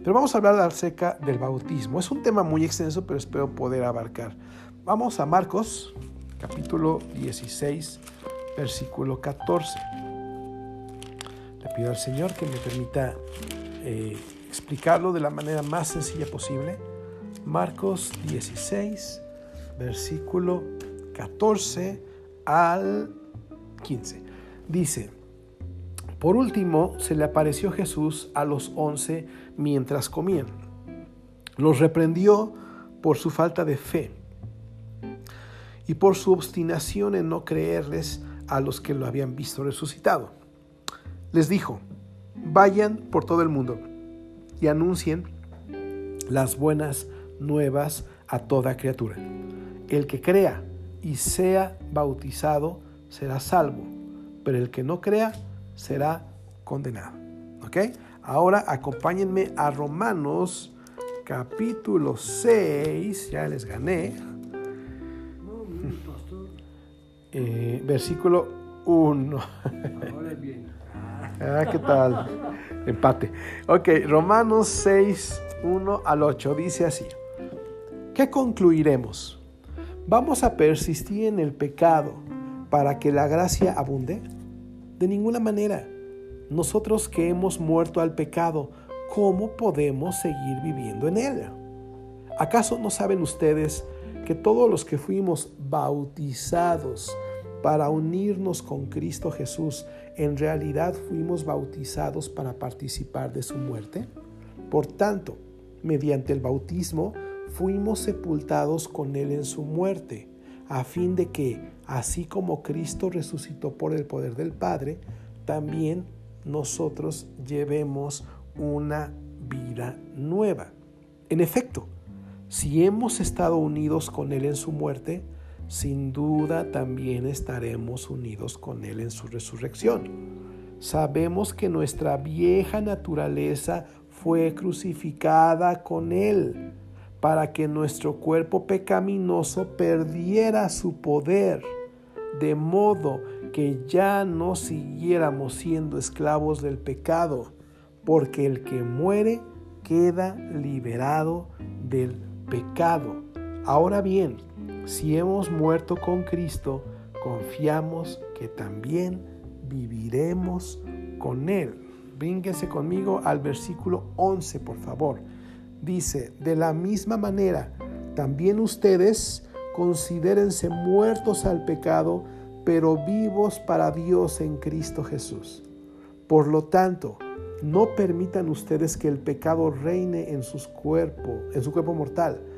Pero vamos a hablar acerca del bautismo. Es un tema muy extenso, pero espero poder abarcar. Vamos a Marcos, capítulo 16, versículo 14 pido al Señor que me permita eh, explicarlo de la manera más sencilla posible. Marcos 16, versículo 14 al 15. Dice, por último, se le apareció Jesús a los once mientras comían. Los reprendió por su falta de fe y por su obstinación en no creerles a los que lo habían visto resucitado. Les dijo, vayan por todo el mundo y anuncien las buenas nuevas a toda criatura. El que crea y sea bautizado será salvo, pero el que no crea será condenado. ¿Ok? Ahora acompáñenme a Romanos capítulo 6, ya les gané. Eh, versículo 1. Ah, ¿qué tal? Empate. Ok, Romanos 6, 1 al 8 dice así. ¿Qué concluiremos? ¿Vamos a persistir en el pecado para que la gracia abunde? De ninguna manera. Nosotros que hemos muerto al pecado, ¿cómo podemos seguir viviendo en él? ¿Acaso no saben ustedes que todos los que fuimos bautizados para unirnos con Cristo Jesús, en realidad fuimos bautizados para participar de su muerte? Por tanto, mediante el bautismo, fuimos sepultados con Él en su muerte, a fin de que, así como Cristo resucitó por el poder del Padre, también nosotros llevemos una vida nueva. En efecto, si hemos estado unidos con Él en su muerte, sin duda también estaremos unidos con Él en su resurrección. Sabemos que nuestra vieja naturaleza fue crucificada con Él para que nuestro cuerpo pecaminoso perdiera su poder, de modo que ya no siguiéramos siendo esclavos del pecado, porque el que muere queda liberado del pecado. Ahora bien, si hemos muerto con Cristo, confiamos que también viviremos con Él. Brínquense conmigo al versículo 11, por favor. Dice, de la misma manera, también ustedes considérense muertos al pecado, pero vivos para Dios en Cristo Jesús. Por lo tanto, no permitan ustedes que el pecado reine en sus cuerpos, en su cuerpo mortal,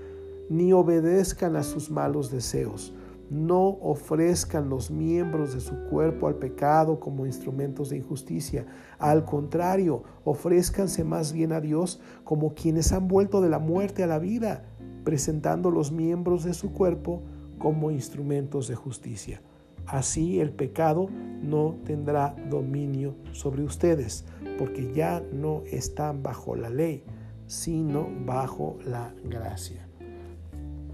ni obedezcan a sus malos deseos no ofrezcan los miembros de su cuerpo al pecado como instrumentos de injusticia. Al contrario, ofrézcanse más bien a Dios como quienes han vuelto de la muerte a la vida, presentando los miembros de su cuerpo como instrumentos de justicia. Así el pecado no tendrá dominio sobre ustedes, porque ya no están bajo la ley, sino bajo la gracia.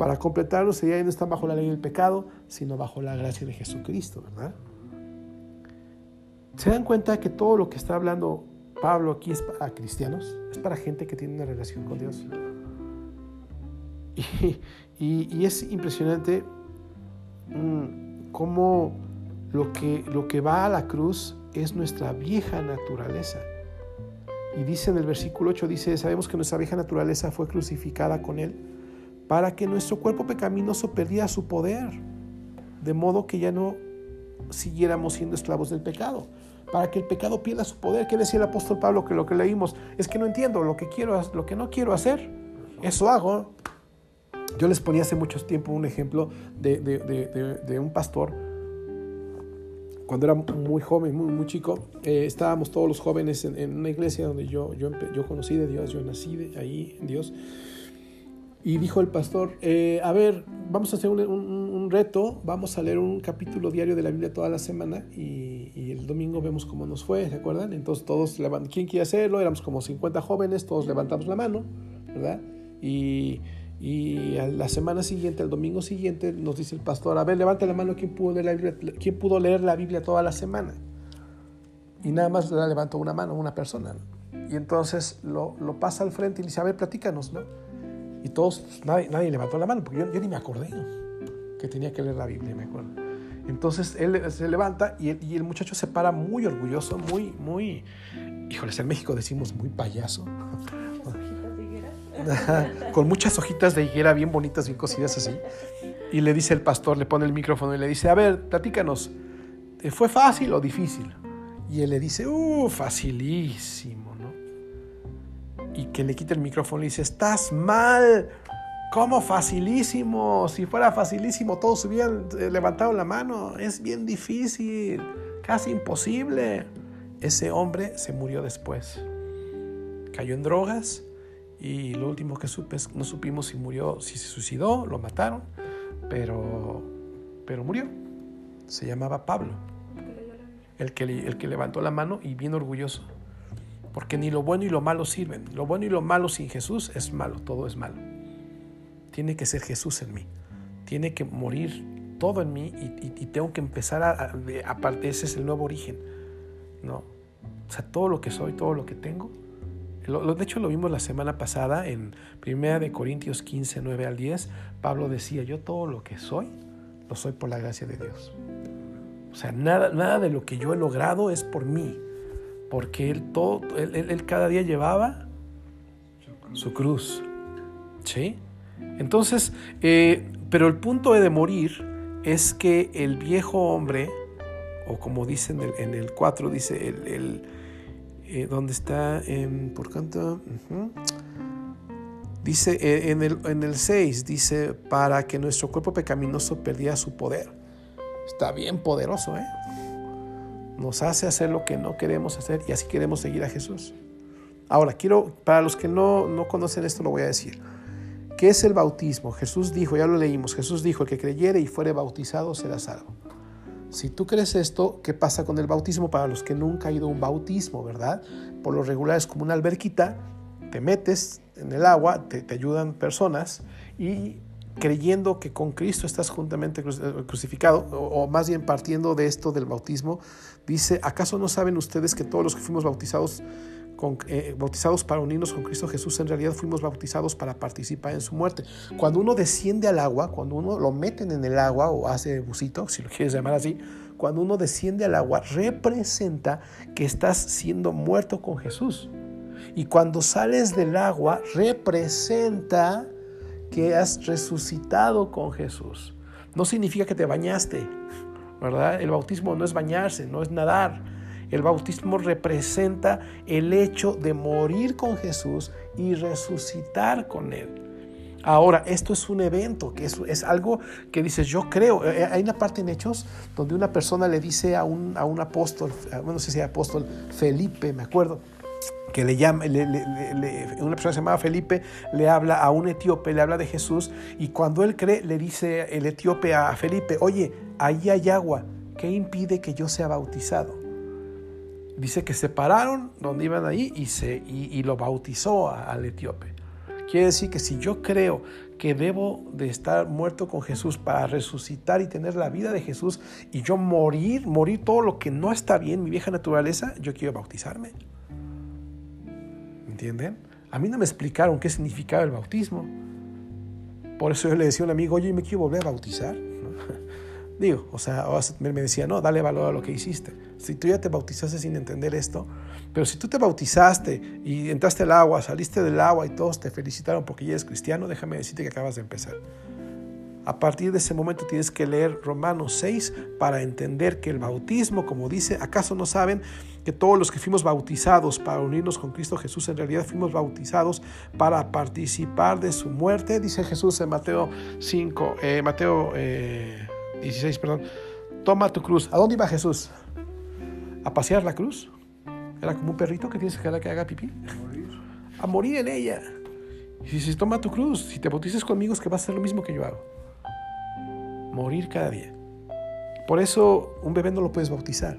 Para completarlo sería no están bajo la ley del pecado, sino bajo la gracia de Jesucristo, ¿verdad? ¿Se dan cuenta que todo lo que está hablando Pablo aquí es para cristianos? Es para gente que tiene una relación con Dios. Y, es impresionante mm, cómo lo que, lo que va a la cruz es nuestra vieja naturaleza. Y dice en el versículo 8, dice, sabemos que nuestra vieja naturaleza fue crucificada con Él para que nuestro cuerpo pecaminoso perdiera su poder, de modo que ya no siguiéramos siendo esclavos del pecado, para que el pecado pierda su poder. ¿Qué decía el apóstol Pablo que lo que leímos es que no entiendo lo que quiero, lo que no quiero hacer, eso hago. Yo les ponía hace mucho tiempo un ejemplo de, un pastor cuando era muy joven, muy, muy chico, eh, estábamos todos los jóvenes en, una iglesia donde yo, yo, yo conocí de Dios, yo nací de ahí en Dios. Y dijo el pastor, eh, a ver, vamos a hacer un, reto, vamos a leer un capítulo diario de la Biblia toda la semana y, el domingo vemos cómo nos fue, ¿se acuerdan? Entonces todos, ¿quién quiere hacerlo? Éramos como 50 jóvenes, todos levantamos la mano, ¿verdad? Y, y la semana siguiente, el domingo siguiente, nos dice el pastor, a ver, levanta la mano, ¿quién pudo leer la Biblia, ¿quién pudo leer la Biblia toda la semana? Y nada más la levantó una mano, una persona. Y entonces lo, lo pasa al frente y le dice, a ver, platícanos, ¿no? Y todos, pues, nadie, levantó la mano, porque yo, ni me acordé que tenía que leer la Biblia, me acuerdo. Entonces él se levanta y el, muchacho se para muy orgulloso, muy, muy, híjoles, en México decimos muy payaso. Con muchas hojitas de higuera bien bonitas, bien cocidas así. Y le dice el pastor, le pone el micrófono y le dice, a ver, platícanos, ¿te fue fácil o difícil? Y él le dice, uh, facilísimo. Y que le quita el micrófono y le dice, estás mal. ¿Cómo facilísimo? Si fuera facilísimo, todos hubieran eh, levantado la mano. Es bien difícil, casi imposible. Ese hombre se murió después. Cayó en drogas y lo último que supe es, no supimos si murió, si se suicidó, lo mataron, pero, pero murió. Se llamaba Pablo, el que, el que levantó la mano y bien orgulloso. Porque ni lo bueno y lo malo sirven. Lo bueno y lo malo sin Jesús es malo, todo es malo. Tiene que ser Jesús en mí. Tiene que morir todo en mí y, tengo que empezar a, aparte, ese es el nuevo origen. ¿no? O sea, todo lo que soy, todo lo que tengo. Lo, de hecho, lo vimos la semana pasada en 1 de Corintios 15, 9 al 10. Pablo decía, yo todo lo que soy, lo soy por la gracia de Dios. O sea, nada, nada de lo que yo he logrado es por mí. Porque él, todo, él, él cada día llevaba su cruz. ¿Sí? Entonces, eh, pero el punto de morir es que el viejo hombre, o como dicen en el, 4, dice el eh, donde está, por canto, dice eh, en, el, en el 6, dice, para que nuestro cuerpo pecaminoso perdiera su poder. Está bien poderoso, ¿eh? Nos hace hacer lo que no queremos hacer y así queremos seguir a Jesús. Ahora, quiero, para los que no, no conocen esto, lo voy a decir. ¿Qué es el bautismo? Jesús dijo, ya lo leímos, Jesús dijo, el que creyere y fuere bautizado será salvo. Si tú crees esto, ¿qué pasa con el bautismo para los que nunca han ido a un bautismo, verdad? Por lo regular es como una alberquita, te metes en el agua, te, ayudan personas y creyendo que con Cristo estás juntamente eh, crucificado, o, más bien partiendo de esto del bautismo, dice, ¿acaso no saben ustedes que todos los que fuimos bautizados eh, bautizados para unirnos con Cristo Jesús, en realidad fuimos bautizados para participar en su muerte. Cuando uno desciende al agua, cuando uno lo meten en el agua o hace busito, si lo quieres llamar así, cuando uno desciende al agua, representa que estás siendo muerto con Jesús. Y cuando sales del agua, representa que has resucitado con Jesús. No significa que te bañaste, ¿verdad? El bautismo no es bañarse, no es nadar el bautismo representa el hecho de morir con Jesús y resucitar con Él. Ahora, esto es un evento, que es, algo que dices, yo creo. Eh, eh, hay una parte en Hechos donde una persona le dice a un, a un apóstol, bueno, no sé si apóstol, Felipe, me acuerdo, que le llama, una persona llamada Felipe le habla a un etíope, le habla de Jesús, y cuando él cree, le dice el etíope a Felipe, oye, ahí hay agua, ¿qué impide que yo sea bautizado? dice que se pararon donde iban ahí y, se, y, lo bautizó al etíope. Quiere decir que si yo creo que debo de estar muerto con Jesús para resucitar y tener la vida de Jesús y yo morir, morir todo lo que no está bien, mi vieja naturaleza, yo quiero bautizarme. ¿Entienden? A mí no me explicaron qué significaba el bautismo. Por eso yo le decía a un amigo, oye, me quiero volver a bautizar. Digo, o sea, me decía, no, dale valor a lo que hiciste. Si tú ya te bautizaste sin entender esto, pero si tú te bautizaste y entraste al agua, saliste del agua y todos te felicitaron porque ya eres cristiano, déjame decirte que acabas de empezar. A partir de ese momento tienes que leer Romanos 6 para entender que el bautismo, como dice, ¿acaso no saben que todos los que fuimos bautizados para unirnos con Cristo Jesús, en realidad fuimos bautizados para participar de su muerte? Dice Jesús en Mateo 5, eh, Mateo... Eh, 16, perdón. Toma tu cruz. ¿A dónde iba Jesús? ¿A pasear la cruz? Era como un perrito que tienes que hacer que haga pipí. A morir en ella. Y dices, toma tu cruz, si te bautizas conmigo es que vas a hacer lo mismo que yo hago. Morir cada día. Por eso un bebé no lo puedes bautizar.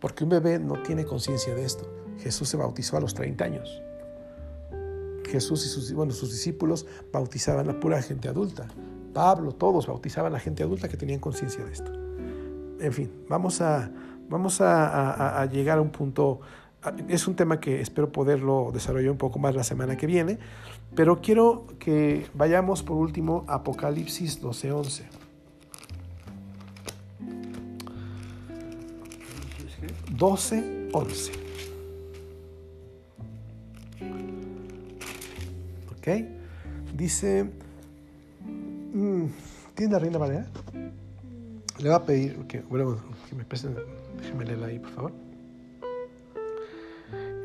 Porque un bebé no tiene conciencia de esto. Jesús se bautizó a los 30 años. Jesús y sus, discípulos bautizaban a pura gente adulta. Pablo, todos bautizaban a gente adulta que tenían conciencia de esto. En fin, vamos a, a, llegar a un punto, es un tema que espero poderlo desarrollar un poco más la semana que viene, pero quiero que vayamos por último a Apocalipsis 12:11. 12:11. ¿Ok? Dice Mm, ¿Tiene la Reina Valera? Le voy a pedir que, bueno, que me presten, déjenme leerla ahí, por favor.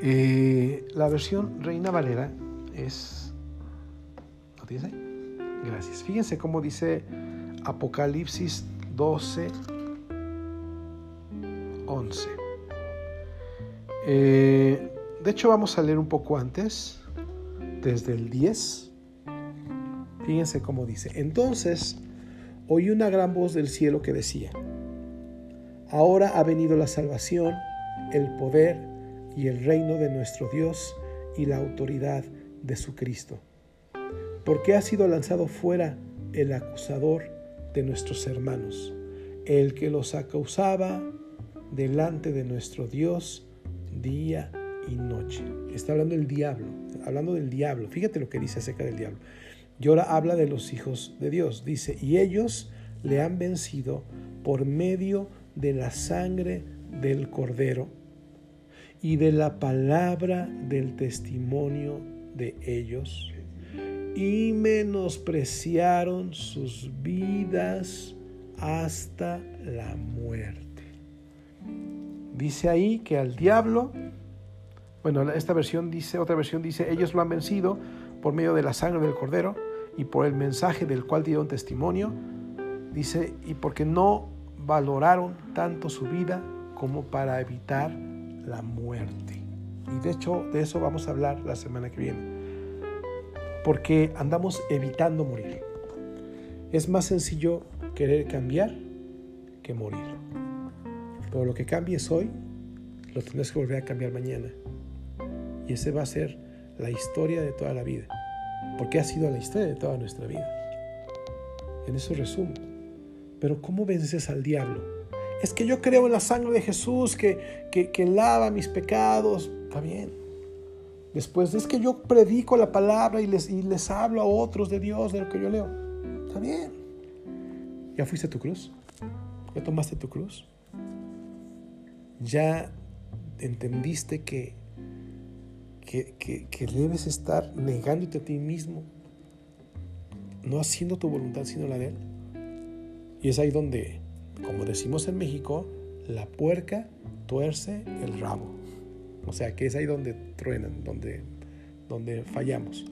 Eh, la versión Reina Valera es... ¿Lo tienes ahí? Gracias. Fíjense cómo dice Apocalipsis 12, 11. Eh, de hecho, vamos a leer un poco antes, desde el 10. Fíjense cómo dice. Entonces oí una gran voz del cielo que decía, ahora ha venido la salvación, el poder y el reino de nuestro Dios y la autoridad de su Cristo, porque ha sido lanzado fuera el acusador de nuestros hermanos, el que los acusaba delante de nuestro Dios día y noche. Está hablando del diablo, hablando del diablo. Fíjate lo que dice acerca del diablo. Y ahora habla de los hijos de Dios. Dice, y ellos le han vencido por medio de la sangre del cordero y de la palabra del testimonio de ellos y menospreciaron sus vidas hasta la muerte. Dice ahí que al diablo, bueno, esta versión dice, otra versión dice, ellos lo han vencido por medio de la sangre del cordero y por el mensaje del cual dieron testimonio, dice, y porque no valoraron tanto su vida como para evitar la muerte. Y de hecho de eso vamos a hablar la semana que viene. Porque andamos evitando morir. Es más sencillo querer cambiar que morir. Pero lo que cambies hoy, lo tendrás que volver a cambiar mañana. Y ese va a ser la historia de toda la vida porque ha sido la historia de toda nuestra vida. En eso resumo. Pero ¿cómo vences al diablo? Es que yo creo en la sangre de Jesús que, que, lava mis pecados. Está bien. Después es que yo predico la palabra y les, y les hablo a otros de Dios, de lo que yo leo. Está bien. ¿Ya fuiste a tu cruz? ¿Ya tomaste tu cruz? ¿Ya entendiste que que, debes estar negándote a ti mismo, no haciendo tu voluntad sino la de Él. Y es ahí donde, como decimos en México, la puerca tuerce el rabo. O sea, que es ahí donde truenan, donde, donde fallamos.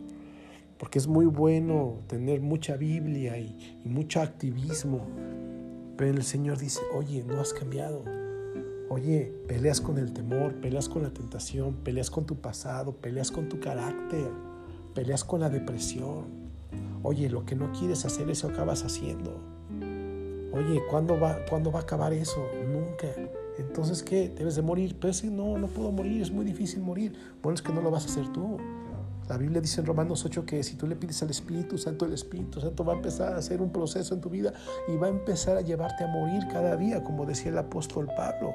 Porque es muy bueno tener mucha Biblia y mucho activismo. Pero el Señor dice, oye, no has cambiado Oye, peleas con el temor, peleas con la tentación, peleas con tu pasado, peleas con tu carácter, peleas con la depresión. Oye, lo que no quieres hacer, eso acabas haciendo. Oye, ¿cuándo va, ¿cuándo va a acabar eso? Nunca. Entonces, ¿qué? Debes de morir. Pero si no, no puedo morir, es muy difícil morir. Bueno, es que no lo vas a hacer tú. La Biblia dice en Romanos 8 que si tú le pides al Espíritu Santo, el Espíritu Santo va a empezar a hacer un proceso en tu vida y va a empezar a llevarte a morir cada día, como decía el apóstol Pablo.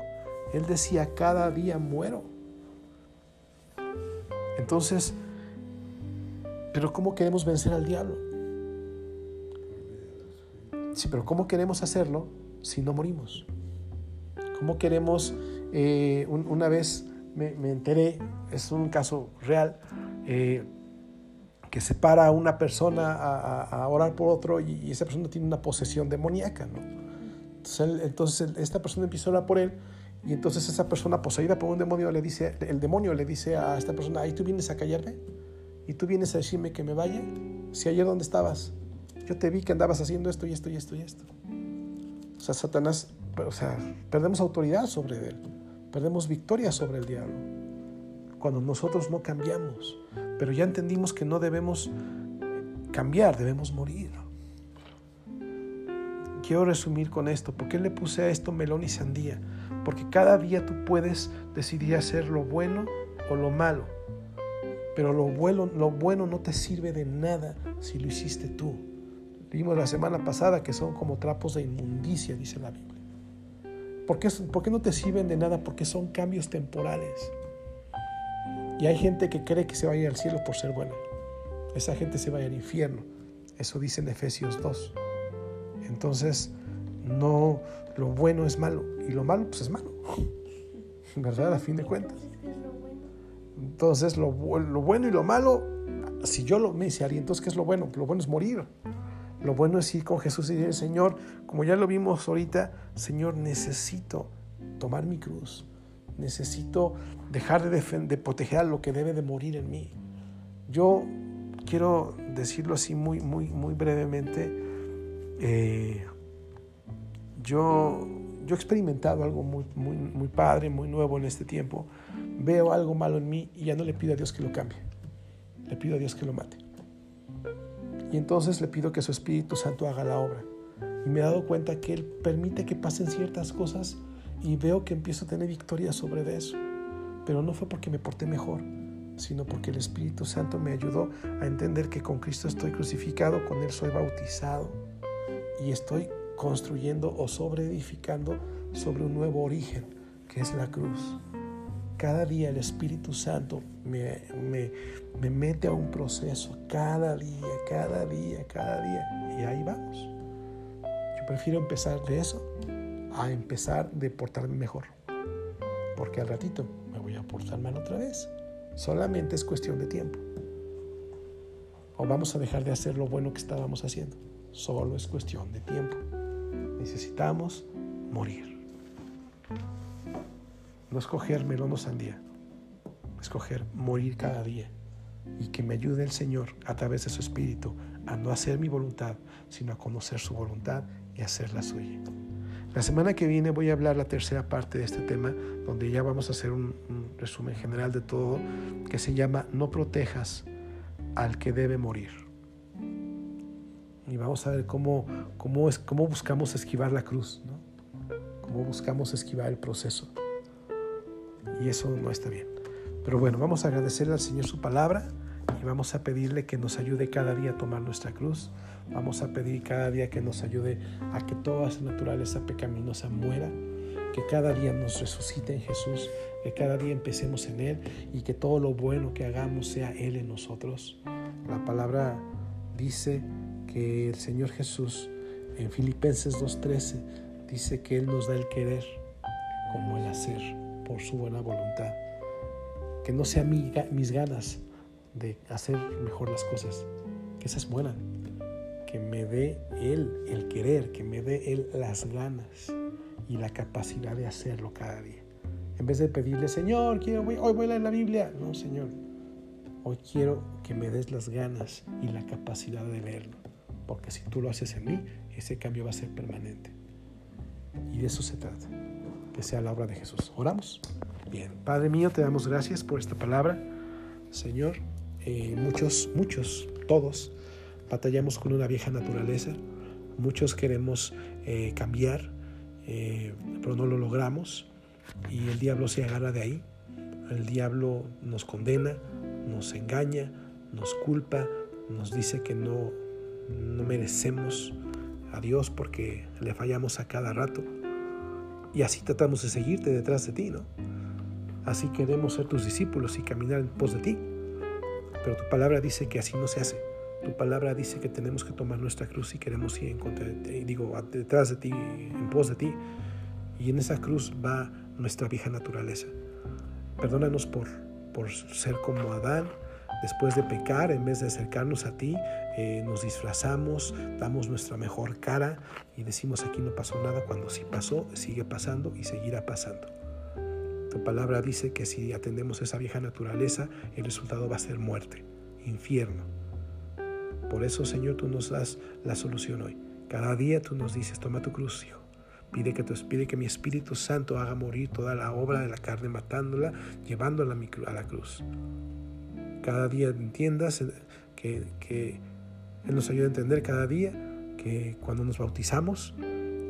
Él decía, cada día muero. Entonces, pero ¿cómo queremos vencer al diablo? Sí, pero ¿cómo queremos hacerlo si no morimos? ¿Cómo queremos, eh, una vez me, enteré, es un caso real, eh, que separa a una persona a, orar por otro y, esa persona tiene una posesión demoníaca, entonces esta persona empieza a orar por él y entonces esa persona poseída por un demonio le dice, el demonio le dice a esta persona, ¿y tú vienes a callarme? ¿Y tú vienes a decirme que me vaya? Si ayer dónde estabas, yo te vi que andabas haciendo esto y esto y esto y esto. O sea, Satanás, o sea, perdemos autoridad sobre él, perdemos victoria sobre el diablo, cuando nosotros no cambiamos. Pero ya entendimos que no debemos cambiar, debemos morir. Quiero resumir con esto. ¿Por qué le puse a esto melón y sandía? Porque cada día tú puedes decidir hacer lo bueno o lo malo. Pero lo bueno, no te sirve de nada si lo hiciste tú. Vimos la semana pasada que son como trapos de inmundicia, dice la Biblia. ¿Por qué, ¿Por qué no te sirven de nada? Porque son cambios temporales. Y hay gente que cree que se va al cielo por ser buena. Esa gente se va al infierno. Eso dice en Efesios 2. Entonces, no, lo bueno es malo y lo malo pues es malo, ¿verdad? A fin de cuentas. Entonces lo, bueno y lo malo, si yo lo me dice entonces ¿qué es lo bueno? Lo bueno es morir. Lo bueno es ir con Jesús y decir, Señor, como ya lo vimos ahorita, Señor, necesito tomar mi cruz. Necesito dejar de, de proteger a lo que debe de morir en mí. Yo quiero decirlo así muy, muy, muy brevemente. Eh, yo, yo he experimentado algo muy, muy, muy padre, muy nuevo en este tiempo. Veo algo malo en mí y ya no le pido a Dios que lo cambie. Le pido a Dios que lo mate. Y entonces le pido que su Espíritu Santo haga la obra. Y me he dado cuenta que Él permite que pasen ciertas cosas y veo que empiezo a tener victoria sobre eso. Pero no fue porque me porté mejor, sino porque el Espíritu Santo me ayudó a entender que con Cristo estoy crucificado, con Él soy bautizado y estoy construyendo o sobreedificando sobre un nuevo origen, que es la cruz. Cada día el Espíritu Santo me, me, me mete a un proceso, cada día, cada día, cada día, y ahí vamos. Yo prefiero empezar de eso a empezar de portarme mejor, porque al ratito me voy a portar mal otra vez. Solamente es cuestión de tiempo. O vamos a dejar de hacer lo bueno que estábamos haciendo. Solo es cuestión de tiempo. Necesitamos morir. No escoger melón o sandía. Escoger morir cada día. Y que me ayude el Señor a través de su Espíritu a no hacer mi voluntad, sino a conocer su voluntad y hacer la suya. La semana que viene voy a hablar la tercera parte de este tema, donde ya vamos a hacer un, un, resumen general de todo, que se llama No protejas al que debe morir. Y vamos a ver cómo, cómo, es, cómo buscamos esquivar la cruz, ¿no? cómo buscamos esquivar el proceso. Y eso no está bien. Pero bueno, vamos a agradecerle al Señor su palabra y vamos a pedirle que nos ayude cada día a tomar nuestra cruz. Vamos a pedir cada día que nos ayude a que toda esa naturaleza pecaminosa muera, que cada día nos resucite en Jesús, que cada día empecemos en Él y que todo lo bueno que hagamos sea Él en nosotros. La palabra dice el Señor Jesús en Filipenses 2.13 dice que Él nos da el querer como el hacer por su buena voluntad. Que no sea mi, mis ganas de hacer mejor las cosas, que esas mueran. Que me dé Él el querer, que me dé Él las ganas y la capacidad de hacerlo cada día. En vez de pedirle, Señor, quiero, hoy voy a leer la Biblia. No, Señor, hoy quiero que me des las ganas y la capacidad de leerlo. Porque si tú lo haces en mí, ese cambio va a ser permanente. Y de eso se trata, que sea la obra de Jesús. ¿Oramos? Bien, Padre mío, te damos gracias por esta palabra. Señor, eh, muchos, muchos, todos batallamos con una vieja naturaleza. Muchos queremos eh, cambiar, eh, pero no lo logramos. Y el diablo se agarra de ahí. El diablo nos condena, nos engaña, nos culpa, nos dice que no, no merecemos a Dios porque le fallamos a cada rato. Y así tratamos de seguirte detrás de ti, ¿no? Así queremos ser tus discípulos y caminar en pos de ti. Pero tu palabra dice que así no se hace. Tu palabra dice que tenemos que tomar nuestra cruz y queremos ir en contra de ti, digo, detrás de ti, en pos de ti. Y en esa cruz va nuestra vieja naturaleza. Perdónanos por, por ser como Adán, después de pecar, en vez de acercarnos a ti, eh, nos disfrazamos, damos nuestra mejor cara y decimos aquí no pasó nada, cuando sí pasó, sigue pasando y seguirá pasando. Tu palabra dice que si atendemos esa vieja naturaleza, el resultado va a ser muerte, infierno. Por eso, Señor, tú nos das la solución hoy. Cada día tú nos dices, toma tu cruz, hijo. Pide que, pide que mi Espíritu Santo haga morir toda la obra de la carne, matándola, llevándola a la cruz. Cada día entiendas que, que Él nos ayuda a entender cada día que cuando nos bautizamos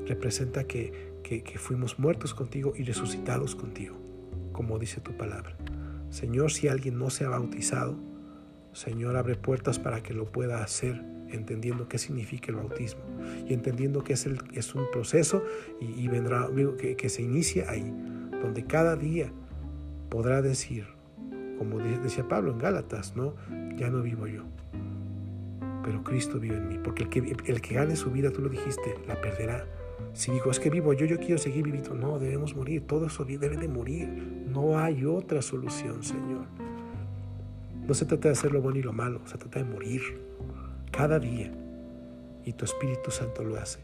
representa que, que, fuimos muertos contigo y resucitados contigo, como dice tu palabra. Señor, si alguien no se ha bautizado, Señor, abre puertas para que lo pueda hacer, entendiendo qué significa el bautismo y entendiendo que es, el, es un proceso y, vendrá, que se inicia ahí, donde cada día podrá decir, como decía Pablo en Gálatas, ¿no? Ya no vivo yo, pero Cristo vive en mí, porque el que, el que gane su vida, tú lo dijiste, la perderá. Si digo, es que vivo yo, yo quiero seguir viviendo, no, debemos morir, todo eso debe de morir, no hay otra solución, Señor. No se trata de hacer lo bueno y lo malo, se trata de morir cada día. y tu Espíritu Santo lo hace.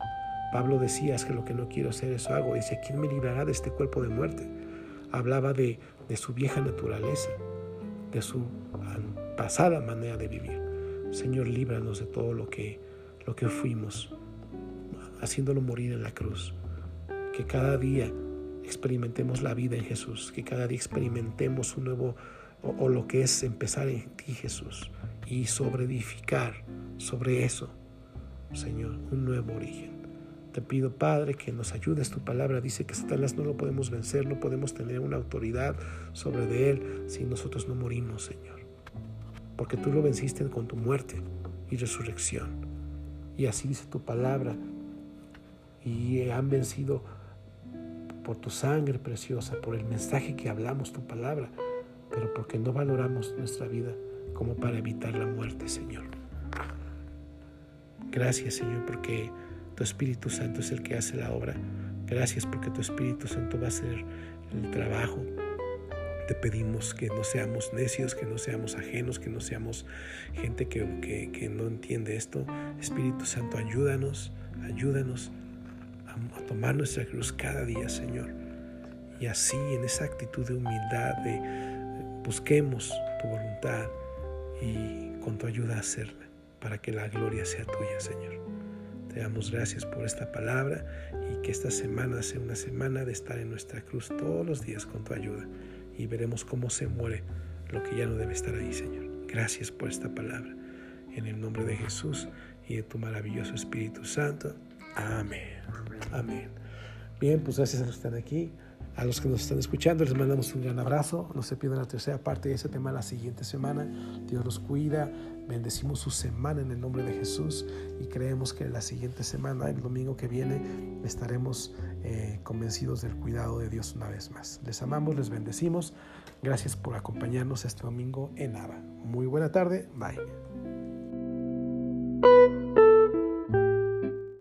Pablo decía, es que lo que no quiero hacer, eso hago. Dice, ¿quién me librará de este cuerpo de muerte? Hablaba de, de su vieja naturaleza, de su pasada manera de vivir. Señor, líbranos de todo lo que, lo que fuimos, haciéndolo morir en la cruz. Que cada día experimentemos la vida en Jesús, que cada día experimentemos un nuevo, o, lo que es empezar en ti, Jesús, y sobreedificar sobre eso, Señor, un nuevo origen. Te pido, Padre, que nos ayudes. Tu palabra dice que Satanás no lo podemos vencer, no podemos tener una autoridad sobre de él si nosotros no morimos, Señor. Porque tú lo venciste con tu muerte y resurrección. Y así dice tu palabra. Y han vencido por tu sangre preciosa, por el mensaje que hablamos, tu palabra, pero porque no valoramos nuestra vida como para evitar la muerte, Señor. Gracias, Señor, porque tu Espíritu Santo es el que hace la obra. Gracias porque tu Espíritu Santo va a hacer el trabajo. Te pedimos que no seamos necios, que no seamos ajenos, que no seamos gente que, que no entiende esto. Espíritu Santo, ayúdanos, ayúdanos a, tomar nuestra cruz cada día, Señor. Y así, en esa actitud de humildad, busquemos tu voluntad y con tu ayuda hacerla, para que la gloria sea tuya, Señor. Te damos gracias por esta palabra y que esta semana sea una semana de estar en nuestra cruz todos los días con tu ayuda y veremos cómo se muere lo que ya no debe estar ahí, Señor. Gracias por esta palabra. En el nombre de Jesús y de tu maravilloso Espíritu Santo. Amén. Amén. Bien, pues gracias a los que están aquí. A los que nos están escuchando les mandamos un gran abrazo. No se pierdan la tercera parte de ese tema la siguiente semana. Dios los cuida. Bendecimos su semana en el nombre de Jesús y creemos que la siguiente semana, el domingo que viene, estaremos eh, convencidos del cuidado de Dios una vez más. Les amamos, les bendecimos. Gracias por acompañarnos este domingo en Ava. Muy buena tarde. Bye.